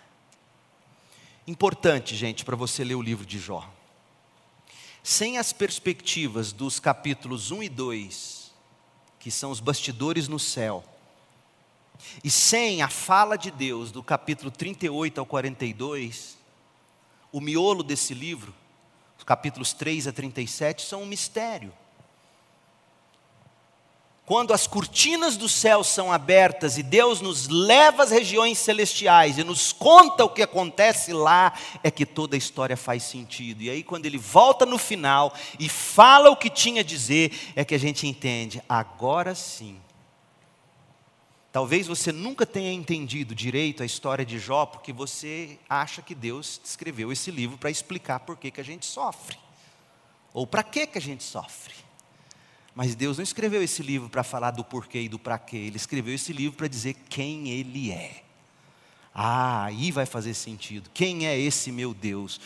Importante, gente, para você ler o livro de Jó sem as perspectivas dos capítulos 1 e 2, que são os bastidores no céu, e sem a fala de Deus do capítulo 38 ao 42, o miolo desse livro, os capítulos 3 a 37, são um mistério. Quando as cortinas do céu são abertas e Deus nos leva às regiões celestiais e nos conta o que acontece lá, é que toda a história faz sentido. E aí, quando ele volta no final e fala o que tinha a dizer, é que a gente entende, agora sim. Talvez você nunca tenha entendido direito a história de Jó, porque você acha que Deus escreveu esse livro para explicar por que, que a gente sofre, ou para que, que a gente sofre. Mas Deus não escreveu esse livro para falar do porquê e do para quê. Ele escreveu esse livro para dizer quem Ele é. Ah, aí vai fazer sentido. Quem é esse meu Deus?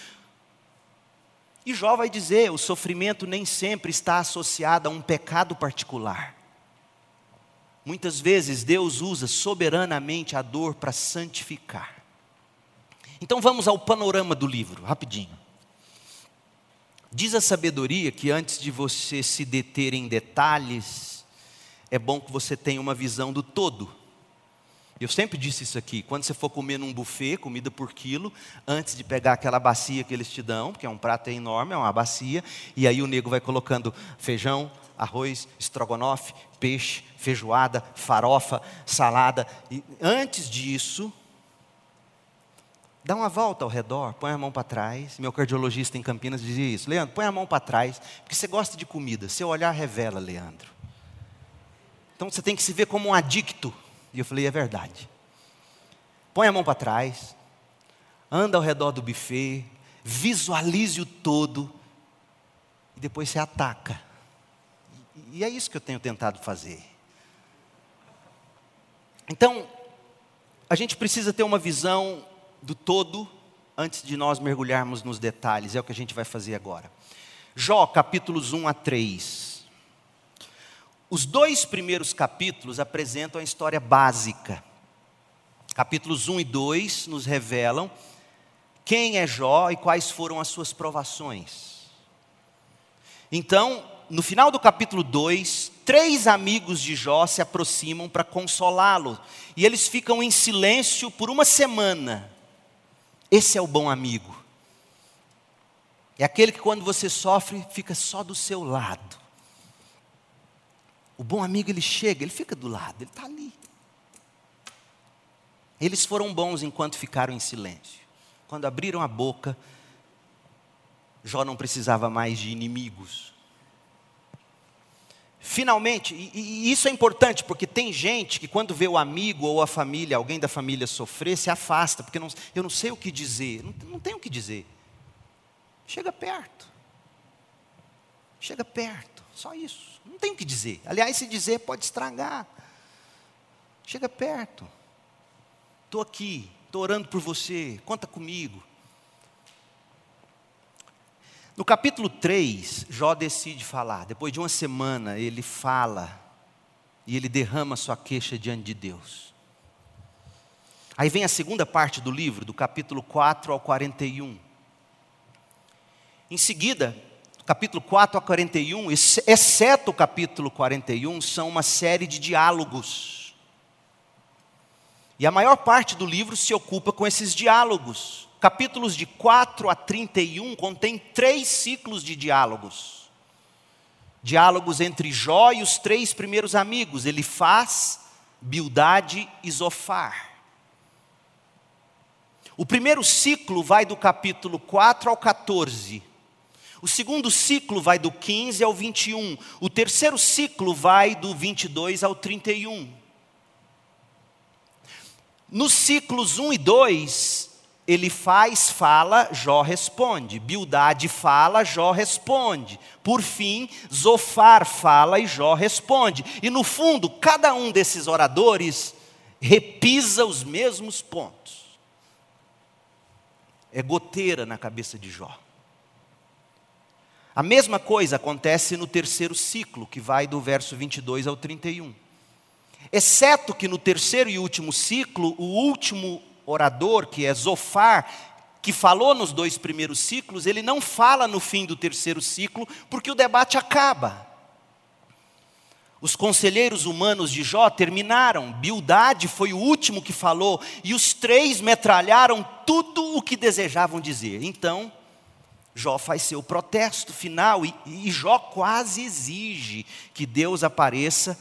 E Jó vai dizer: o sofrimento nem sempre está associado a um pecado particular. Muitas vezes Deus usa soberanamente a dor para santificar. Então vamos ao panorama do livro, rapidinho. Diz a sabedoria que antes de você se deter em detalhes, é bom que você tenha uma visão do todo. Eu sempre disse isso aqui: quando você for comer num buffet, comida por quilo, antes de pegar aquela bacia que eles te dão, que é um prato enorme, é uma bacia, e aí o nego vai colocando feijão, arroz, estrogonofe, peixe, feijoada, farofa, salada. E antes disso, Dá uma volta ao redor, põe a mão para trás. Meu cardiologista em Campinas dizia isso. Leandro, põe a mão para trás, porque você gosta de comida. Seu olhar revela, Leandro. Então você tem que se ver como um adicto. E eu falei: É verdade. Põe a mão para trás, anda ao redor do buffet, visualize o todo e depois você ataca. E é isso que eu tenho tentado fazer. Então, a gente precisa ter uma visão do todo antes de nós mergulharmos nos detalhes, é o que a gente vai fazer agora. Jó, capítulos 1 a 3. Os dois primeiros capítulos apresentam a história básica. Capítulos 1 e 2 nos revelam quem é Jó e quais foram as suas provações. Então, no final do capítulo 2, três amigos de Jó se aproximam para consolá-lo, e eles ficam em silêncio por uma semana. Esse é o bom amigo. É aquele que quando você sofre, fica só do seu lado. O bom amigo ele chega, ele fica do lado, ele está ali. Eles foram bons enquanto ficaram em silêncio. Quando abriram a boca, Jó não precisava mais de inimigos. Finalmente, e, e, isso é importante porque tem gente que quando vê o amigo ou a família, alguém da família sofrer, se afasta, porque não, eu não sei o que dizer, não, não tenho o que dizer. Chega perto. Chega perto, só isso. Não tem o que dizer. Aliás, se dizer pode estragar. Chega perto. Estou aqui, estou orando por você, conta comigo. No capítulo 3, Jó decide falar. Depois de uma semana, ele fala e ele derrama sua queixa diante de Deus. Aí vem a segunda parte do livro, do capítulo 4 ao 41. Em seguida, capítulo 4 a 41, exceto o capítulo 41, são uma série de diálogos. E a maior parte do livro se ocupa com esses diálogos capítulos de 4 a 31 contém três ciclos de diálogos. Diálogos entre Jó e os três primeiros amigos, Ele faz, Bildade e Zofar. O primeiro ciclo vai do capítulo 4 ao 14. O segundo ciclo vai do 15 ao 21. O terceiro ciclo vai do 22 ao 31. Nos ciclos 1 e 2, ele faz, fala, Jó responde. Bildade fala, Jó responde. Por fim, Zofar fala e Jó responde. E no fundo, cada um desses oradores repisa os mesmos pontos. É goteira na cabeça de Jó. A mesma coisa acontece no terceiro ciclo, que vai do verso 22 ao 31. Exceto que no terceiro e último ciclo, o último orador, que é Zofar, que falou nos dois primeiros ciclos, ele não fala no fim do terceiro ciclo, porque o debate acaba. Os conselheiros humanos de Jó terminaram, Bildade foi o último que falou, e os três metralharam tudo o que desejavam dizer. Então, Jó faz seu protesto final, e, e Jó quase exige que Deus apareça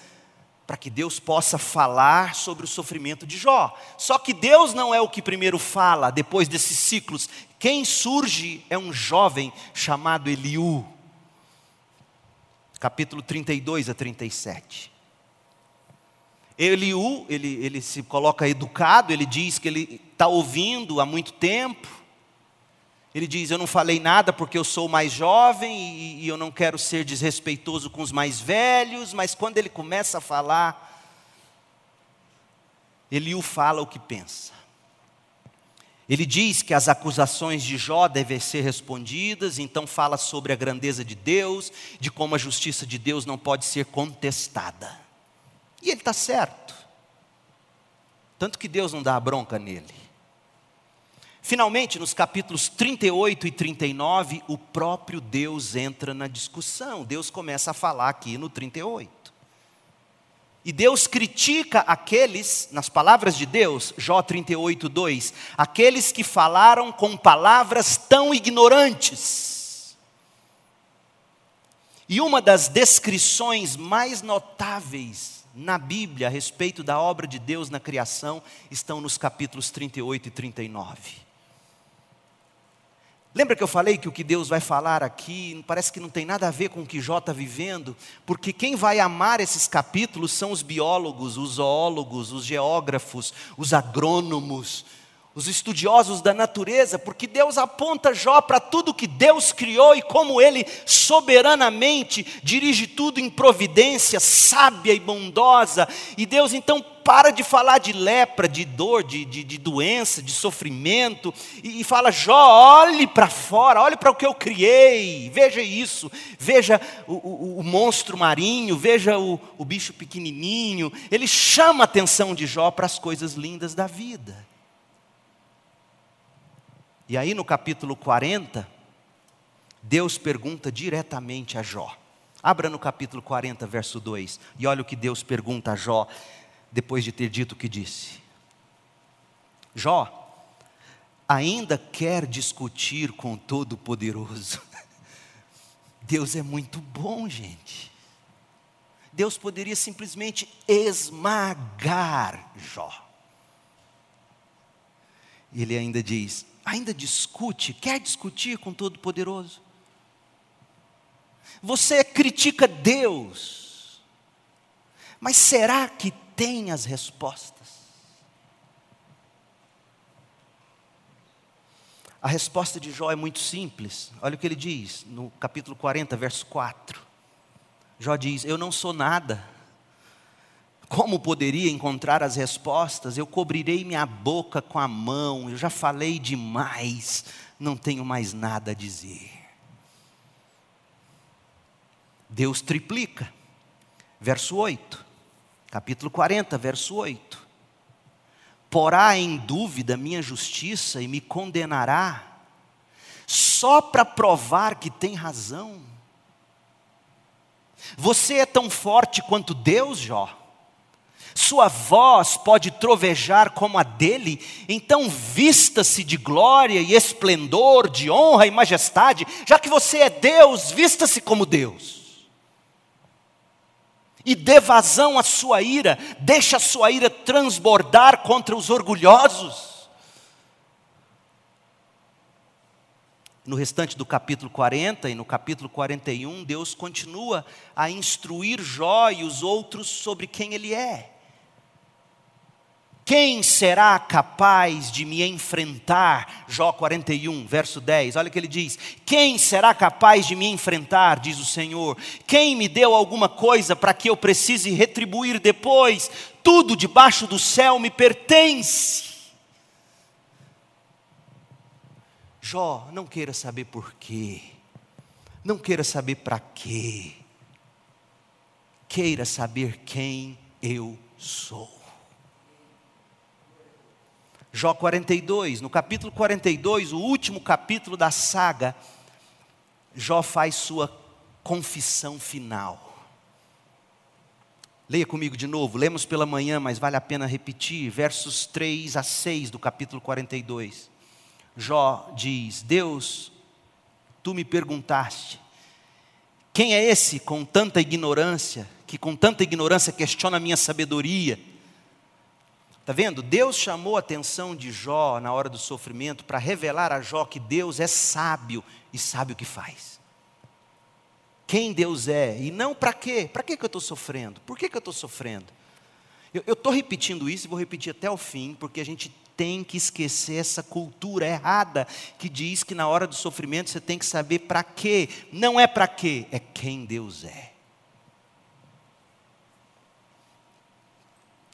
para que Deus possa falar sobre o sofrimento de Jó. Só que Deus não é o que primeiro fala, depois desses ciclos. Quem surge é um jovem chamado Eliú. Capítulo 32 a 37. Eliú, ele, ele se coloca educado, ele diz que ele está ouvindo há muito tempo, ele diz: Eu não falei nada porque eu sou mais jovem e, e, eu não quero ser desrespeitoso com os mais velhos, mas quando ele começa a falar, ele o fala o que pensa. Ele diz que as acusações de Jó devem ser respondidas, então fala sobre a grandeza de Deus, de como a justiça de Deus não pode ser contestada. E ele está certo. Tanto que Deus não dá a bronca nele. Finalmente, nos capítulos 38 e 39, o próprio Deus entra na discussão. Deus começa a falar aqui no 38. E Deus critica aqueles, nas palavras de Deus, Jó 38, 2, aqueles que falaram com palavras tão ignorantes. E uma das descrições mais notáveis na Bíblia a respeito da obra de Deus na criação estão nos capítulos 38 e 39. Lembra que eu falei que o que Deus vai falar aqui parece que não tem nada a ver com o que Jó está vivendo? Porque quem vai amar esses capítulos são os biólogos, os zoólogos, os geógrafos, os agrônomos, os estudiosos da natureza, porque Deus aponta Jó para tudo que Deus criou e como ele soberanamente dirige tudo em providência sábia e bondosa. E Deus então para de falar de lepra, de dor, de, de, de doença, de sofrimento, e, e fala: Jó, olhe para fora, olhe para o que eu criei, veja isso, veja o, o, o monstro marinho, veja o, o bicho pequenininho. Ele chama a atenção de Jó para as coisas lindas da vida. E aí no capítulo 40, Deus pergunta diretamente a Jó. Abra no capítulo 40, verso 2, e olha o que Deus pergunta a Jó, depois de ter dito o que disse. Jó, ainda quer discutir com o Todo-Poderoso. Deus é muito bom, gente. Deus poderia simplesmente esmagar Jó. Ele ainda diz: ainda discute, quer discutir com Todo-Poderoso. Você critica Deus, mas será que tem as respostas? A resposta de Jó é muito simples. Olha o que ele diz no capítulo 40, verso 4. Jó diz: Eu não sou nada como poderia encontrar as respostas? Eu cobrirei minha boca com a mão, eu já falei demais, não tenho mais nada a dizer. Deus triplica. Verso 8, capítulo 40, verso 8. Porá em dúvida minha justiça e me condenará, só para provar que tem razão. Você é tão forte quanto Deus, Jó? Sua voz pode trovejar como a dele, então vista-se de glória e esplendor, de honra e majestade, já que você é Deus, vista-se como Deus. E dê vazão à sua ira, deixa a sua ira transbordar contra os orgulhosos. No restante do capítulo 40 e no capítulo 41, Deus continua a instruir Jó e os outros sobre quem ele é. Quem será capaz de me enfrentar? Jó 41, verso 10. Olha o que ele diz: Quem será capaz de me enfrentar? Diz o Senhor. Quem me deu alguma coisa para que eu precise retribuir depois? Tudo debaixo do céu me pertence. Jó, não queira saber por quê. Não queira saber para quê. Queira saber quem eu sou. Jó 42, no capítulo 42, o último capítulo da saga, Jó faz sua confissão final. Leia comigo de novo, lemos pela manhã, mas vale a pena repetir, versos 3 a 6 do capítulo 42. Jó diz: Deus, tu me perguntaste, quem é esse com tanta ignorância, que com tanta ignorância questiona a minha sabedoria? Está vendo? Deus chamou a atenção de Jó na hora do sofrimento para revelar a Jó que Deus é sábio e sabe o que faz. Quem Deus é e não para quê? Para que eu estou sofrendo? Por que, que eu estou sofrendo? Eu estou repetindo isso e vou repetir até o fim, porque a gente tem que esquecer essa cultura errada que diz que na hora do sofrimento você tem que saber para quê. Não é para quê, é quem Deus é.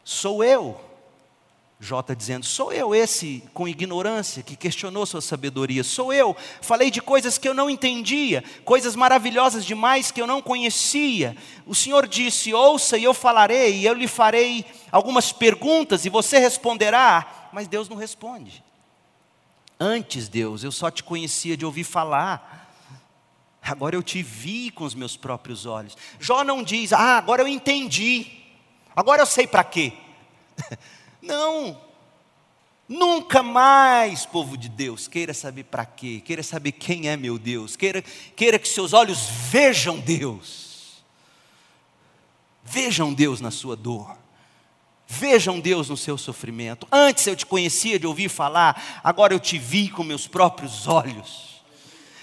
Sou eu Está dizendo: sou eu esse com ignorância que questionou sua sabedoria, sou eu. Falei de coisas que eu não entendia, coisas maravilhosas demais que eu não conhecia. O Senhor disse: ouça e eu falarei, e eu lhe farei algumas perguntas e você responderá. Mas Deus não responde. Antes, Deus, eu só te conhecia de ouvir falar. Agora eu te vi com os meus próprios olhos. Jó não diz: ah, agora eu entendi, agora eu sei para quê. Não. Nunca mais, povo de Deus, queira saber para quê, queira saber quem é meu Deus, queira, queira que seus olhos vejam Deus. Vejam Deus na sua dor. Vejam Deus no seu sofrimento. Antes eu te conhecia de ouvir falar, agora eu te vi com meus próprios olhos.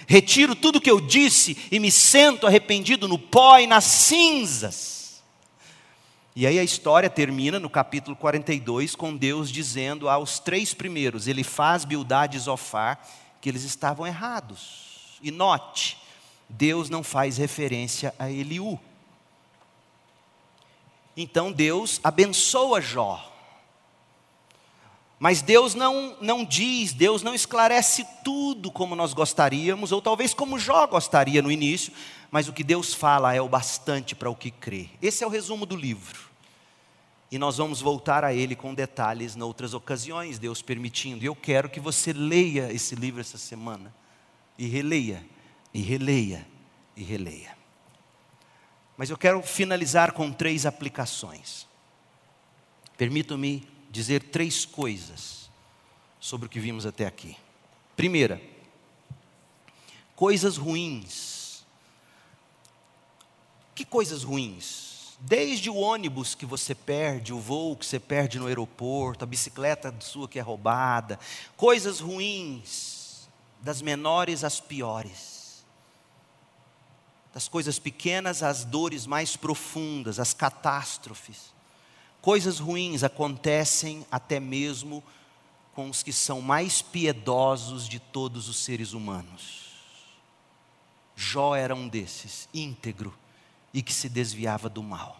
Retiro tudo que eu disse e me sento arrependido no pó e nas cinzas. E aí a história termina no capítulo 42 com Deus dizendo aos três primeiros, ele faz Bildade e Zofar, que eles estavam errados. E note, Deus não faz referência a Eliú. Então Deus abençoa Jó. Mas Deus não, não diz, Deus não esclarece tudo como nós gostaríamos, ou talvez como Jó gostaria no início, mas o que Deus fala é o bastante para o que crê. Esse é o resumo do livro. E nós vamos voltar a ele com detalhes em outras ocasiões, Deus permitindo. E eu quero que você leia esse livro essa semana, e releia, e releia, e releia. Mas eu quero finalizar com três aplicações. Permitam-me dizer três coisas sobre o que vimos até aqui. Primeira, coisas ruins. Que coisas ruins? Desde o ônibus que você perde, o voo que você perde no aeroporto, a bicicleta sua que é roubada, coisas ruins, das menores às piores das coisas pequenas às dores mais profundas, às catástrofes. Coisas ruins acontecem até mesmo com os que são mais piedosos de todos os seres humanos. Jó era um desses, íntegro e que se desviava do mal.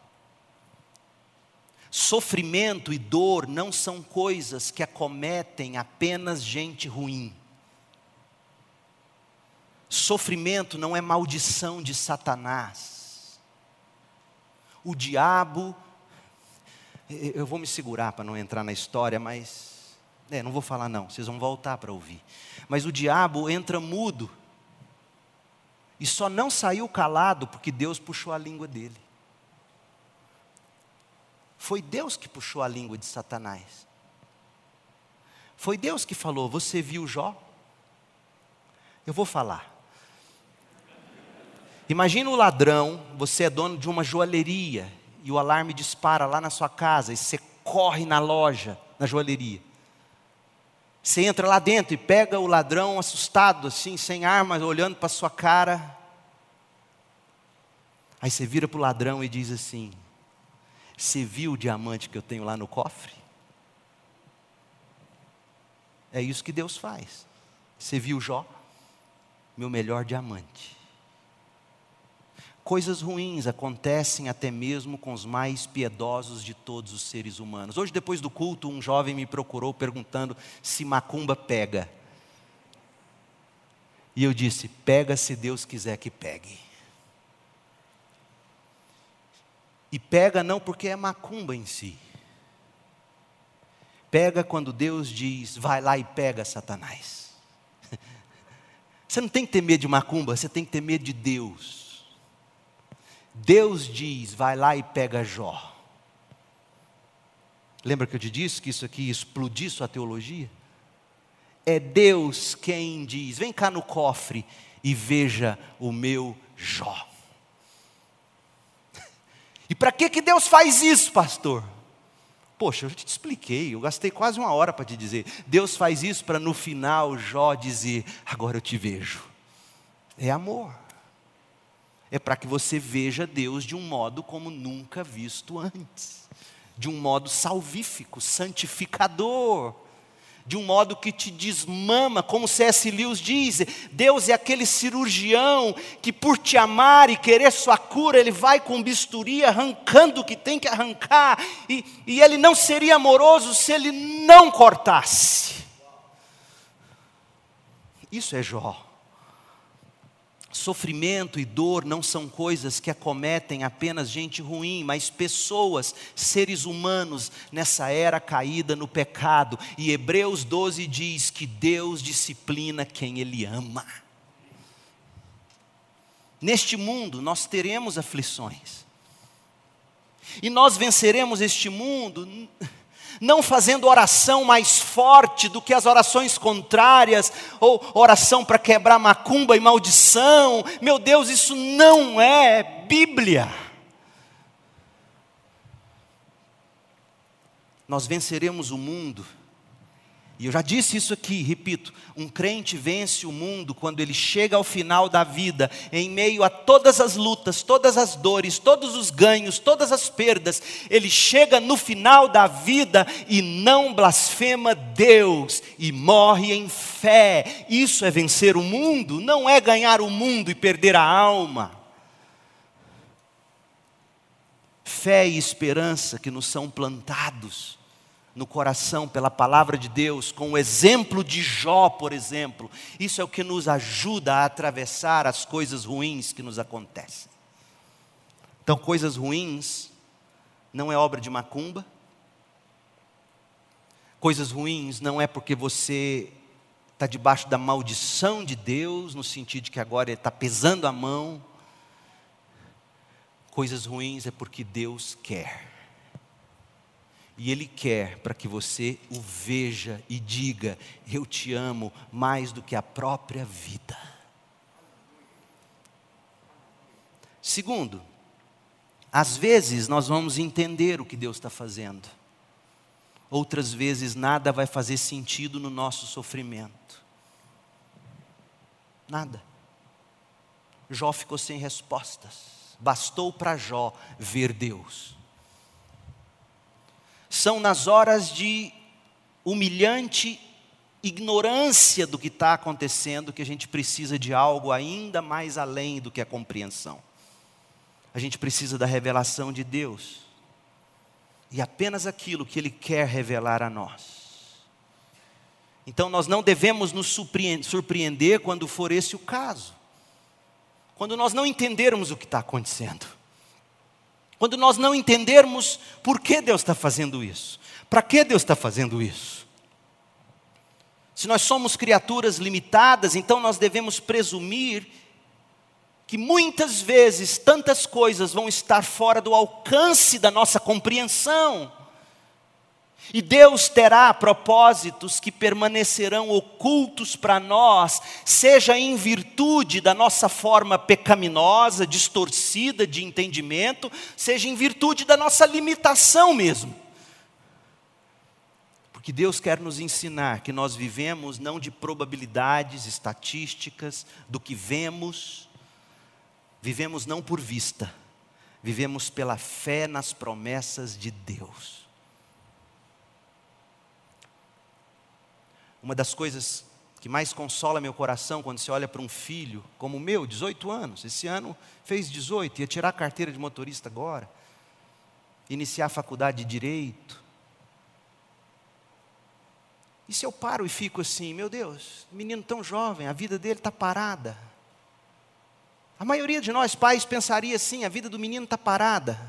Sofrimento e dor não são coisas que acometem apenas gente ruim. Sofrimento não é maldição de Satanás. O diabo, eu vou me segurar para não entrar na história, mas. É, não vou falar não, vocês vão voltar para ouvir. Mas o diabo entra mudo. E só não saiu calado porque Deus puxou a língua dele. Foi Deus que puxou a língua de Satanás. Foi Deus que falou: Você viu Jó? Eu vou falar. Imagina o ladrão, você é dono de uma joalheria e o alarme dispara lá na sua casa e você corre na loja, na joalheria. Você entra lá dentro e pega o ladrão assustado, assim, sem armas, olhando para sua cara. Aí você vira para o ladrão e diz assim: Você viu o diamante que eu tenho lá no cofre? É isso que Deus faz. Você viu Jó? Meu melhor diamante. Coisas ruins acontecem até mesmo com os mais piedosos de todos os seres humanos. Hoje, depois do culto, um jovem me procurou perguntando se macumba pega. E eu disse: pega se Deus quiser que pegue. E pega não porque é macumba em si. Pega quando Deus diz: vai lá e pega Satanás. Você não tem que ter medo de macumba, você tem que ter medo de Deus. Deus diz: vai lá e pega Jó. Lembra que eu te disse que isso aqui explodir sua teologia? É Deus quem diz: vem cá no cofre e veja o meu Jó. E para que, que Deus faz isso, pastor? Poxa, eu te expliquei, eu gastei quase uma hora para te dizer. Deus faz isso para no final Jó dizer: agora eu te vejo. É amor é para que você veja Deus de um modo como nunca visto antes, de um modo salvífico, santificador, de um modo que te desmama, como C.S. Lewis diz, Deus é aquele cirurgião que por te amar e querer sua cura, ele vai com bisturi arrancando o que tem que arrancar, e, e ele não seria amoroso se ele não cortasse. Isso é Jó. Sofrimento e dor não são coisas que acometem apenas gente ruim, mas pessoas, seres humanos, nessa era caída no pecado. E Hebreus 12 diz que Deus disciplina quem Ele ama. Neste mundo nós teremos aflições, e nós venceremos este mundo não fazendo oração mais forte do que as orações contrárias, ou oração para quebrar macumba e maldição. Meu Deus, isso não é Bíblia. Nós venceremos o mundo E eu já disse isso aqui, repito: um crente vence o mundo quando ele chega ao final da vida, em meio a todas as lutas, todas as dores, todos os ganhos, todas as perdas, ele chega no final da vida e não blasfema Deus e morre em fé. Isso é vencer o mundo, não é ganhar o mundo e perder a alma. Fé e esperança que nos são plantados no coração pela palavra de Deus, com o exemplo de Jó, por exemplo. Isso é o que nos ajuda a atravessar as coisas ruins que nos acontecem. Então, coisas ruins não é obra de macumba. Coisas ruins não é porque você está debaixo da maldição de Deus, no sentido de que agora Ele está pesando a mão. Coisas ruins é porque Deus quer. E Ele quer para que você o veja e diga: Eu te amo mais do que a própria vida. Segundo, às vezes nós vamos entender o que Deus está fazendo, outras vezes nada vai fazer sentido no nosso sofrimento. Nada. Jó ficou sem respostas. Bastou para Jó ver Deus são nas horas de humilhante ignorância do que está acontecendo que a gente precisa de algo ainda mais além do que a compreensão. A gente precisa da revelação de Deus. E apenas aquilo que Ele quer revelar a nós. Então nós não devemos nos surpreender quando for esse o caso. Quando nós não entendermos o que está acontecendo. Quando nós não entendermos por que Deus está fazendo isso, para que Deus está fazendo isso. Se nós somos criaturas limitadas, então nós devemos presumir que muitas vezes tantas coisas vão estar fora do alcance da nossa compreensão. E Deus terá propósitos que permanecerão ocultos para nós, seja em virtude da nossa forma pecaminosa, distorcida de entendimento, seja em virtude da nossa limitação mesmo. Porque Deus quer nos ensinar que nós vivemos não de probabilidades estatísticas, do que vemos, vivemos não por vista, vivemos pela fé nas promessas de Deus. Uma das coisas que mais consola meu coração quando você olha para um filho como o meu, 18 anos, esse ano fez 18, ia tirar a carteira de motorista agora, iniciar a faculdade de direito. E se eu paro e fico assim, meu Deus, menino tão jovem, a vida dele está parada. A maioria de nós pais pensaria assim: a vida do menino está parada.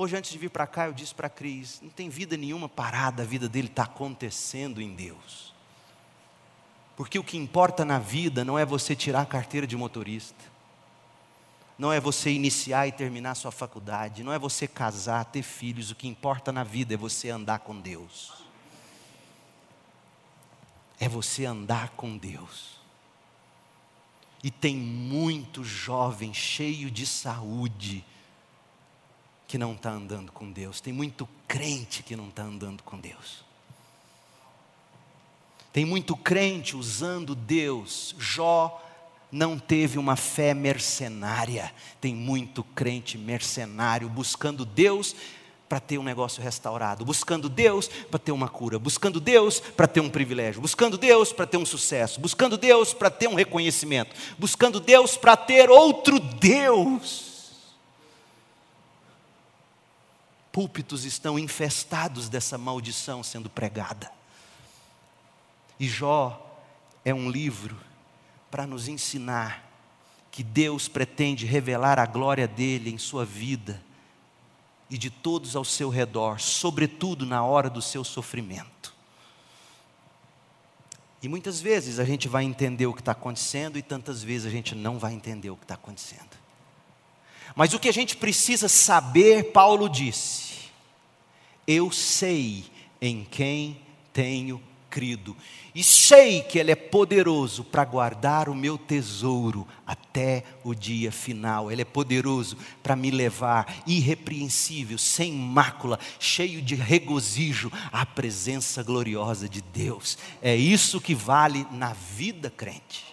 Hoje, antes de vir para cá, eu disse para a Cris: não tem vida nenhuma parada, a vida dele está acontecendo em Deus. Porque o que importa na vida não é você tirar a carteira de motorista, não é você iniciar e terminar sua faculdade, não é você casar, ter filhos, o que importa na vida é você andar com Deus. É você andar com Deus. E tem muito jovem cheio de saúde, que não está andando com Deus, tem muito crente que não está andando com Deus. Tem muito crente usando Deus. Jó não teve uma fé mercenária. Tem muito crente mercenário buscando Deus para ter um negócio restaurado, buscando Deus para ter uma cura, buscando Deus para ter um privilégio, buscando Deus para ter um sucesso, buscando Deus para ter um reconhecimento, buscando Deus para ter outro Deus. Púlpitos estão infestados dessa maldição sendo pregada. E Jó é um livro para nos ensinar que Deus pretende revelar a glória dele em sua vida e de todos ao seu redor, sobretudo na hora do seu sofrimento. E muitas vezes a gente vai entender o que está acontecendo e tantas vezes a gente não vai entender o que está acontecendo. Mas o que a gente precisa saber, Paulo disse, eu sei em quem tenho crido, e sei que Ele é poderoso para guardar o meu tesouro até o dia final. Ele é poderoso para me levar irrepreensível, sem mácula, cheio de regozijo à presença gloriosa de Deus. É isso que vale na vida crente.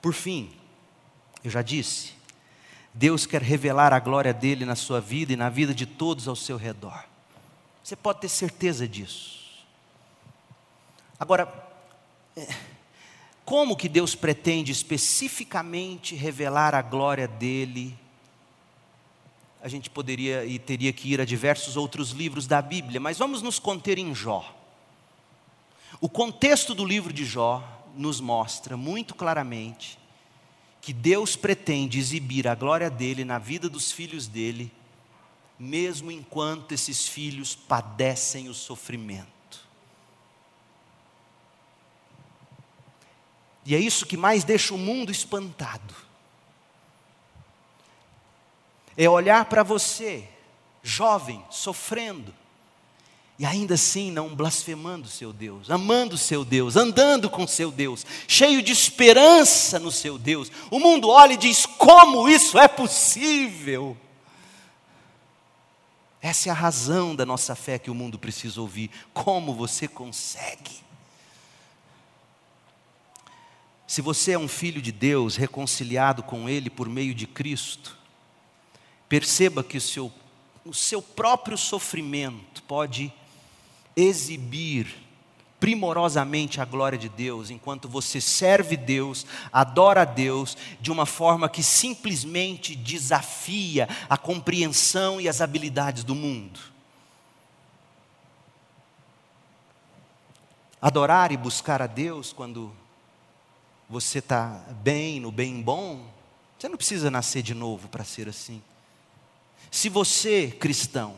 Por fim, eu já disse, Deus quer revelar a glória dele na sua vida e na vida de todos ao seu redor. Você pode ter certeza disso. Agora, é, como que Deus pretende especificamente revelar a glória dele? A gente poderia e teria que ir a diversos outros livros da Bíblia, mas vamos nos conter em Jó. O contexto do livro de Jó nos mostra muito claramente que Deus pretende exibir a glória dele na vida dos filhos dele, mesmo enquanto esses filhos padecem o sofrimento. E é isso que mais deixa o mundo espantado. É olhar para você, jovem, sofrendo, e ainda assim não blasfemando seu Deus, amando seu Deus, andando com seu Deus, cheio de esperança no seu Deus. O mundo olha e diz: como isso é possível? Essa é a razão da nossa fé que o mundo precisa ouvir. Como você consegue? Se você é um filho de Deus, reconciliado com Ele por meio de Cristo, perceba que o seu, o seu próprio sofrimento pode exibir primorosamente a glória de Deus, enquanto você serve Deus, adora Deus, de uma forma que simplesmente desafia a compreensão e as habilidades do mundo. Adorar e buscar a Deus quando você está bem, no bem bom, você não precisa nascer de novo para ser assim. Se você, cristão,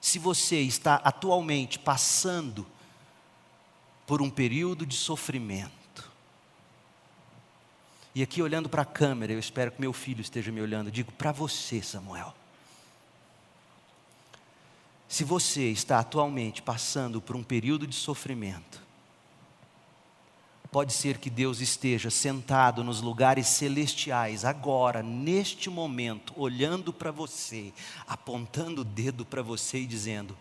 se você está atualmente passando por um período de sofrimento, e aqui olhando para a câmera, eu espero que meu filho esteja me olhando, digo para você, Samuel. Se você está atualmente passando por um período de sofrimento, Pode ser que Deus esteja sentado nos lugares celestiais, agora, neste momento, olhando para você, apontando o dedo para você e dizendo: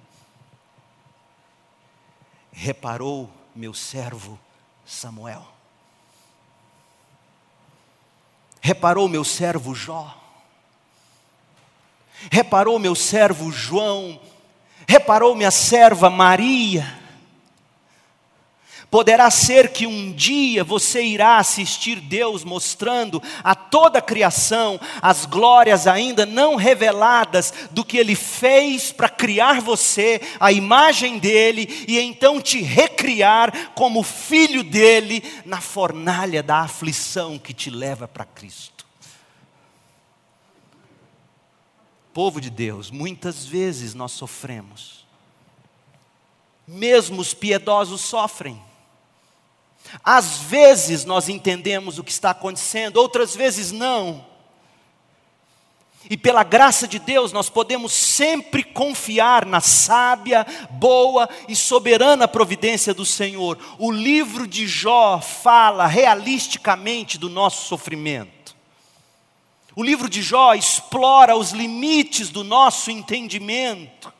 Reparou meu servo Samuel? Reparou meu servo Jó? Reparou meu servo João? Reparou minha serva Maria? Poderá ser que um dia você irá assistir Deus mostrando a toda a criação as glórias ainda não reveladas do que Ele fez para criar você, a imagem dEle, e então te recriar como filho dEle na fornalha da aflição que te leva para Cristo. Povo de Deus, muitas vezes nós sofremos, mesmo os piedosos sofrem. Às vezes nós entendemos o que está acontecendo, outras vezes não. E pela graça de Deus, nós podemos sempre confiar na sábia, boa e soberana providência do Senhor. O livro de Jó fala realisticamente do nosso sofrimento. O livro de Jó explora os limites do nosso entendimento.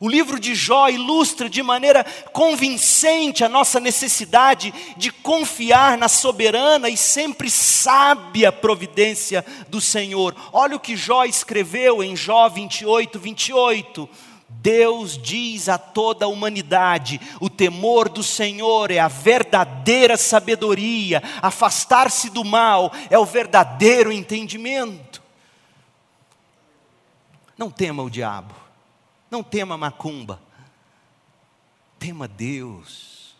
O livro de Jó ilustra de maneira convincente a nossa necessidade de confiar na soberana e sempre sábia providência do Senhor. Olha o que Jó escreveu em Jó 28, 28. Deus diz a toda a humanidade: o temor do Senhor é a verdadeira sabedoria, afastar-se do mal é o verdadeiro entendimento. Não tema o diabo não tema macumba, tema Deus.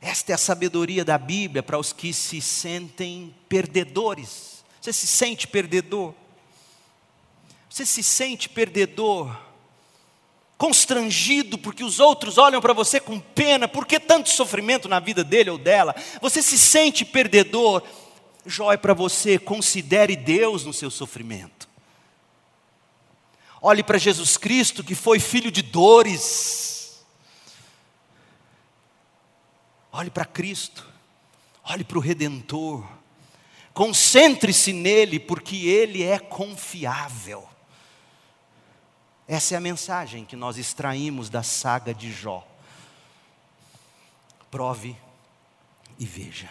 Esta é a sabedoria da Bíblia para os que se sentem perdedores. Você se sente perdedor? Você se sente perdedor? Constrangido porque os outros olham para você com pena, por que tanto sofrimento na vida dele ou dela? Você se sente perdedor? Jó é para você, considere Deus no seu sofrimento. Olhe para Jesus Cristo, que foi filho de dores. Olhe para Cristo, olhe para o Redentor. Concentre-se nele, porque ele é confiável. Essa é a mensagem que nós extraímos da saga de Jó. Prove e veja.